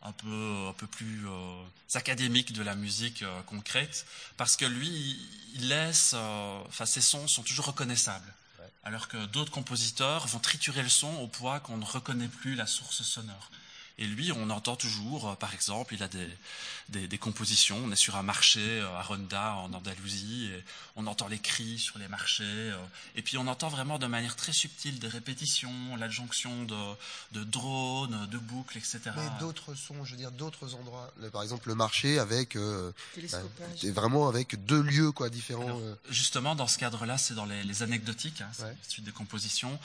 un peu, un peu plus euh, académique de la musique euh, concrète, parce que lui, il laisse, euh, enfin, ses sons sont toujours reconnaissables, alors que d'autres compositeurs vont triturer le son au point qu'on ne reconnaît plus la source sonore. Et lui, on entend toujours, euh, par exemple, il a des, des, compositions. On est sur un marché euh, à Ronda, en Andalousie, et on entend les cris sur les marchés. Euh, et puis on entend vraiment de manière très subtile des répétitions, l'adjonction de, de drones, de boucles, etc. Mais d'autres sons, je veux dire, d'autres endroits. Par exemple, le marché avec euh, vraiment avec deux lieux quoi différents. justement, dans ce cadre-là, c'est dans les, anecdotiques, hein, suite des compositions.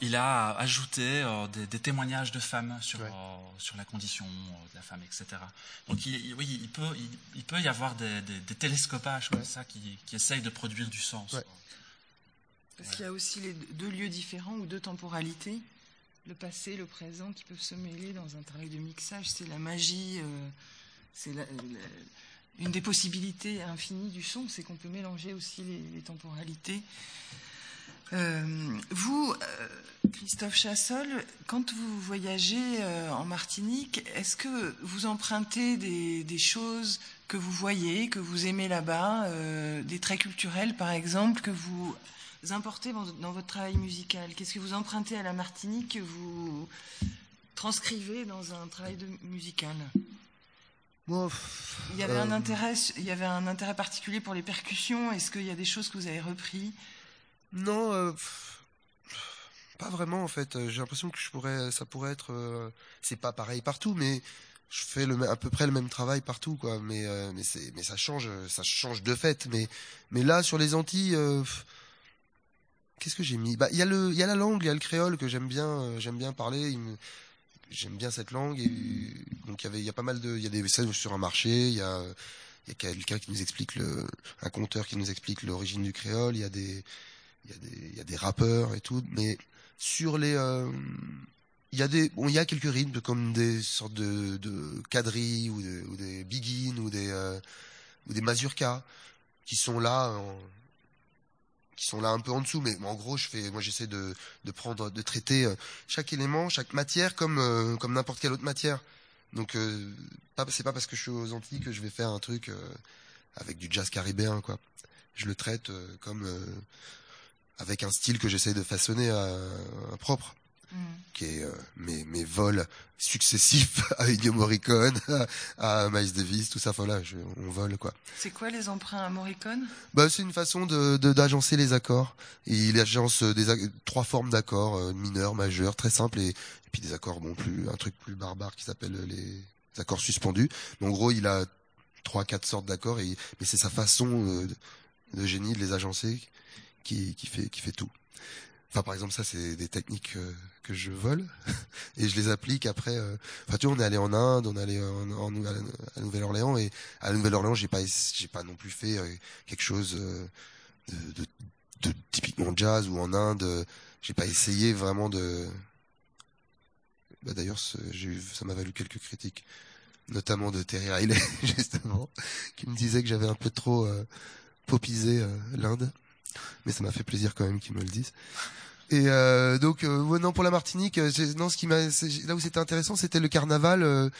il a ajouté des, des, témoignages de femmes sur sur la condition de la femme, etc. Donc il, oui, il peut, il, peut y avoir des, télescopages comme ça qui, qui, essayent de produire du sens. Parce qu'il y a aussi les deux lieux différents ou deux temporalités, le passé, le présent, qui peuvent se mêler dans un travail de mixage. C'est la magie, euh, c'est une des possibilités infinies du son, c'est qu'on peut mélanger aussi les temporalités. Euh, vous, euh, Christophe Chassol, quand vous voyagez euh, en Martinique, est-ce que vous empruntez des, choses que vous voyez, que vous aimez là-bas, des traits culturels par exemple, que vous importez dans, votre travail musical? Qu'est-ce que vous empruntez à la Martinique que vous transcrivez dans un travail de, musical? Il y avait un intérêt, il y avait un intérêt particulier pour les percussions. Est-ce qu'il y a des choses que vous avez repris? Non, euh, pas vraiment en fait. Euh, j'ai l'impression que je pourrais, ça pourrait être, euh, c'est pas pareil partout, mais je fais le, à peu près le même travail partout, quoi. Mais mais c'est, mais ça change, ça change de fait. Mais mais là sur les Antilles, qu'est-ce que j'ai mis? Bah il y a le, il y a la langue, il y a le créole que j'aime bien, j'aime bien parler. J'aime bien cette langue et donc il y avait, il y a pas mal de, il y a des scènes sur un marché, il y a il y a quelqu'un qui nous explique le, un conteur qui nous explique l'origine du créole. Il y a des, il y a des, rappeurs et tout. Mais sur les, euh, il y a des, bon, il y a quelques rythmes comme des sortes de, de quadrilles ou, de, ou des begin ou des, euh, ou des mazurkas qui sont là, qui sont là un peu en dessous. Mais en gros, je fais, moi, j'essaie de, de prendre, de traiter euh, chaque élément, chaque matière comme, comme n'importe quelle autre matière. Donc, euh, c'est pas parce que je suis aux Antilles que je vais faire un truc avec du jazz caribéen, quoi. Je le traite comme avec un style que j'essaie de façonner à, à propre Mm. qui est euh, mes, mes vols successifs *laughs* à Ennio Morricone, à, *laughs* à Miles Davis, tout ça, voilà, je, on vole quoi. C'est quoi les emprunts à Morricone? Bah, c'est une façon de de- d'agencer les accords. Et il agence des ac- trois formes d'accords, euh, mineurs, majeurs, très simples, et, et puis des accords bon plus un truc plus barbare qui s'appelle les accords suspendus. Mais en gros, il a trois quatre sortes d'accords, mais c'est sa façon euh, de, de génie de les agencer qui qui fait qui fait tout. Enfin, par exemple, ça, c'est des techniques euh, que je vole *laughs* et je les applique après. euh, Enfin, tu vois, on est allé en Inde, on est allé en, en, à Nouvelle-Orléans et à Nouvelle-Orléans, j'ai pas, j'ai pas non plus fait euh, quelque chose de, de, de typiquement jazz ou en Inde. J'ai pas essayé vraiment de. Bah, D'ailleurs, ça m'a valu quelques critiques, notamment de Terry Riley *laughs* justement, qui me disait que j'avais un peu trop popisé l'Inde mais ça m'a fait plaisir quand même qu'ils me le disent. Et euh, donc, euh, non, pour la Martinique, euh, non, ce qui m'a, là où c'était intéressant, c'était le carnaval. euh,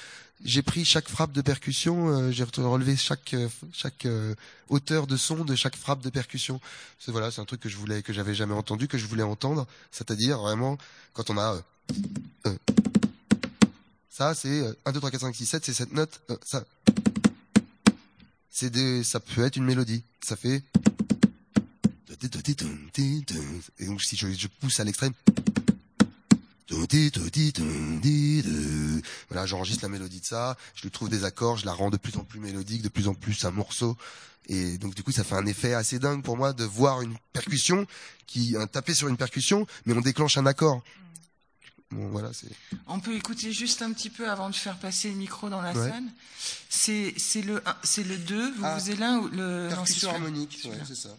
j'ai pris chaque frappe de percussion, euh, j'ai relevé chaque euh, chaque hauteur de son de chaque frappe de percussion. C'est voilà, c'est un truc que je voulais, que j'avais jamais entendu, que je voulais entendre. C'est-à-dire vraiment quand on a ça, c'est euh, 1, 2, 3, 4, 5, 6, 7, c'est cette note. ça, c'est ça peut être une mélodie. Ça fait et donc si je, je pousse à l'extrême, voilà, j'enregistre la mélodie de ça, je lui trouve des accords, je la rends de plus en plus mélodique, de plus en plus un morceau. Et donc du coup, ça fait un effet assez dingue pour moi de voir une percussion qui un taper sur une percussion, mais on déclenche un accord. Bon, voilà, c'est On peut écouter juste un petit peu avant de faire passer le micro dans la Ouais. scène. C'est le c'est le 2, vous Ah. vous êtes l'un ou le non, percussion celui-là. harmonique, ouais, c'est ça.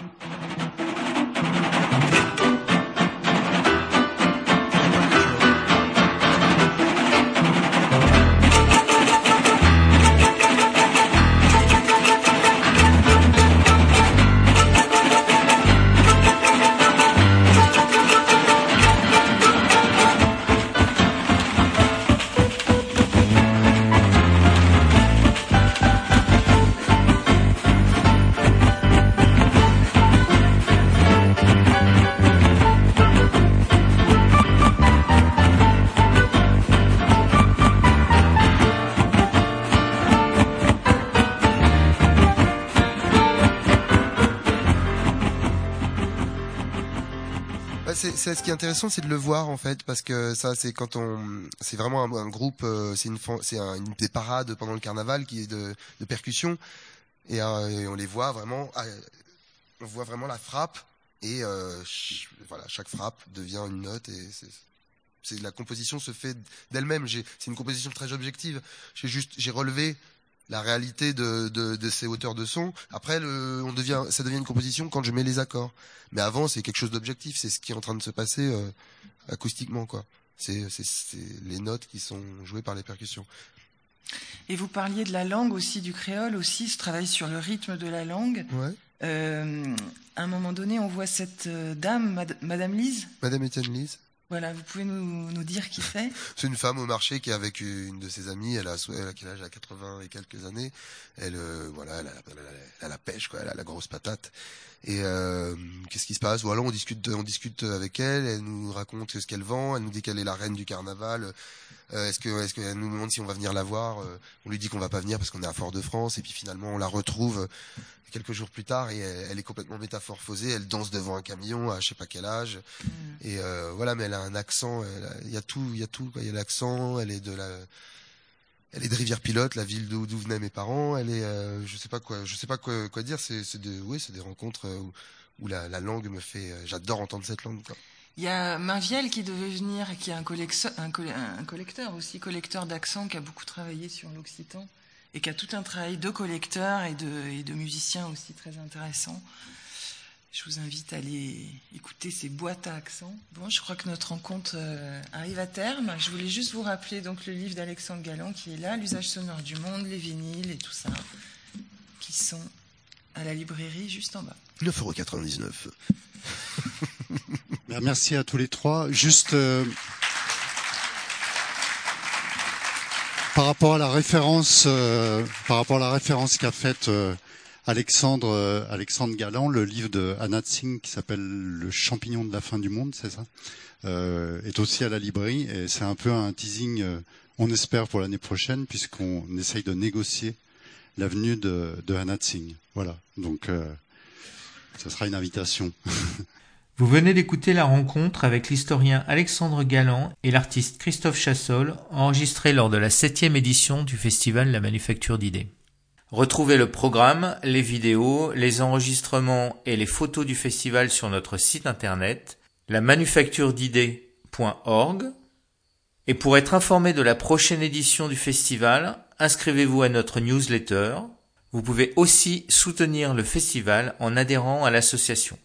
うん。C'est, ce qui est intéressant, c'est de le voir en fait, parce que ça, c'est quand on, c'est vraiment un, groupe, euh, c'est une, c'est un- une des parades pendant le carnaval qui est de, de percussion, et, euh, on les voit vraiment, ah, on voit vraiment la frappe, et euh, voilà, chaque frappe devient une note, et c'est, la composition se fait d'elle-même. C'est une composition très objective. J'ai juste, j'ai relevé la réalité de, de, de ces hauteurs de son. Après, le, on devient, ça devient une composition quand je mets les accords. Mais avant, c'est quelque chose d'objectif. C'est ce qui est en train de se passer euh, acoustiquement, quoi. C'est, les notes qui sont jouées par les percussions. Et vous parliez de la langue aussi, du créole aussi, ce travail sur le rythme de la langue. Ouais. Euh, à un moment donné, on voit cette euh, dame, Mad- Madame Lise? Madame Etienne Lise. Voilà, vous pouvez nous, nous dire qui c'est *laughs* C'est une femme au marché qui est avec une de ses amies. Elle a, elle a quel âge? Elle a 80 et quelques années. Elle, euh, voilà, elle a, elle a- elle a la pêche, quoi. Elle a la grosse patate. Et euh, qu'est-ce qui se passe? Voilà, on discute, on discute avec elle. Elle nous raconte ce qu'elle vend. Elle nous dit qu'elle est la reine du carnaval. Euh, est-ce que, est-ce qu'elle nous demande si on va venir la voir? Euh, On lui dit qu'on va pas venir parce qu'on est à Fort-de-France. Et puis finalement, on la retrouve quelques jours plus tard et elle, elle est complètement métamorphosée. Elle danse devant un camion à je sais pas quel âge. Et euh, voilà, mais elle a un accent. Il y a tout, il y a tout. Il y a l'accent. Elle est de la, elle est de Rivière-Pilote, la ville d'où venaient mes parents. Elle est, euh, je sais pas quoi, je sais pas quoi, dire. C'est, des, oui, c'est des rencontres euh, où, la, la langue me fait. euh, J'adore entendre cette langue. Quoi. Il y a Marviel qui devait venir, qui est un collecteur, aussi, collecteur d'accent, qui a beaucoup travaillé sur l'occitan et qui a tout un travail de collecteur et de, et de musicien aussi très intéressant. Je vous invite à aller écouter ces boîtes à accent. Bon, je crois que notre rencontre euh, arrive à terme. Je voulais juste vous rappeler donc le livre d'Alexandre Galland qui est là, l'usage sonore du monde, les vinyles et tout ça, qui sont à la librairie juste en bas. 9,99€. Merci à tous les trois. Juste euh, par rapport à la référence, euh, par rapport à la référence qu'a faite euh, Alexandre Alexandre Galland, le livre de Anna Singh qui s'appelle Le champignon de la fin du monde, c'est ça, est aussi à la librairie et c'est un peu un teasing. on espère pour l'année prochaine puisqu'on essaye de négocier l'avenue de, de Anna Singh. Voilà. Donc, ce sera une invitation. *laughs* Vous venez d'écouter la rencontre avec l'historien Alexandre Galland et l'artiste Christophe Chassol, enregistrée lors de la septième édition du festival La Manufacture d'idées. Retrouvez le programme, les vidéos, les enregistrements et les photos du festival sur notre site internet lamanufacturedidées.org et pour être informé de la prochaine édition du festival, inscrivez-vous à notre newsletter. Vous pouvez aussi soutenir le festival en adhérant à l'association.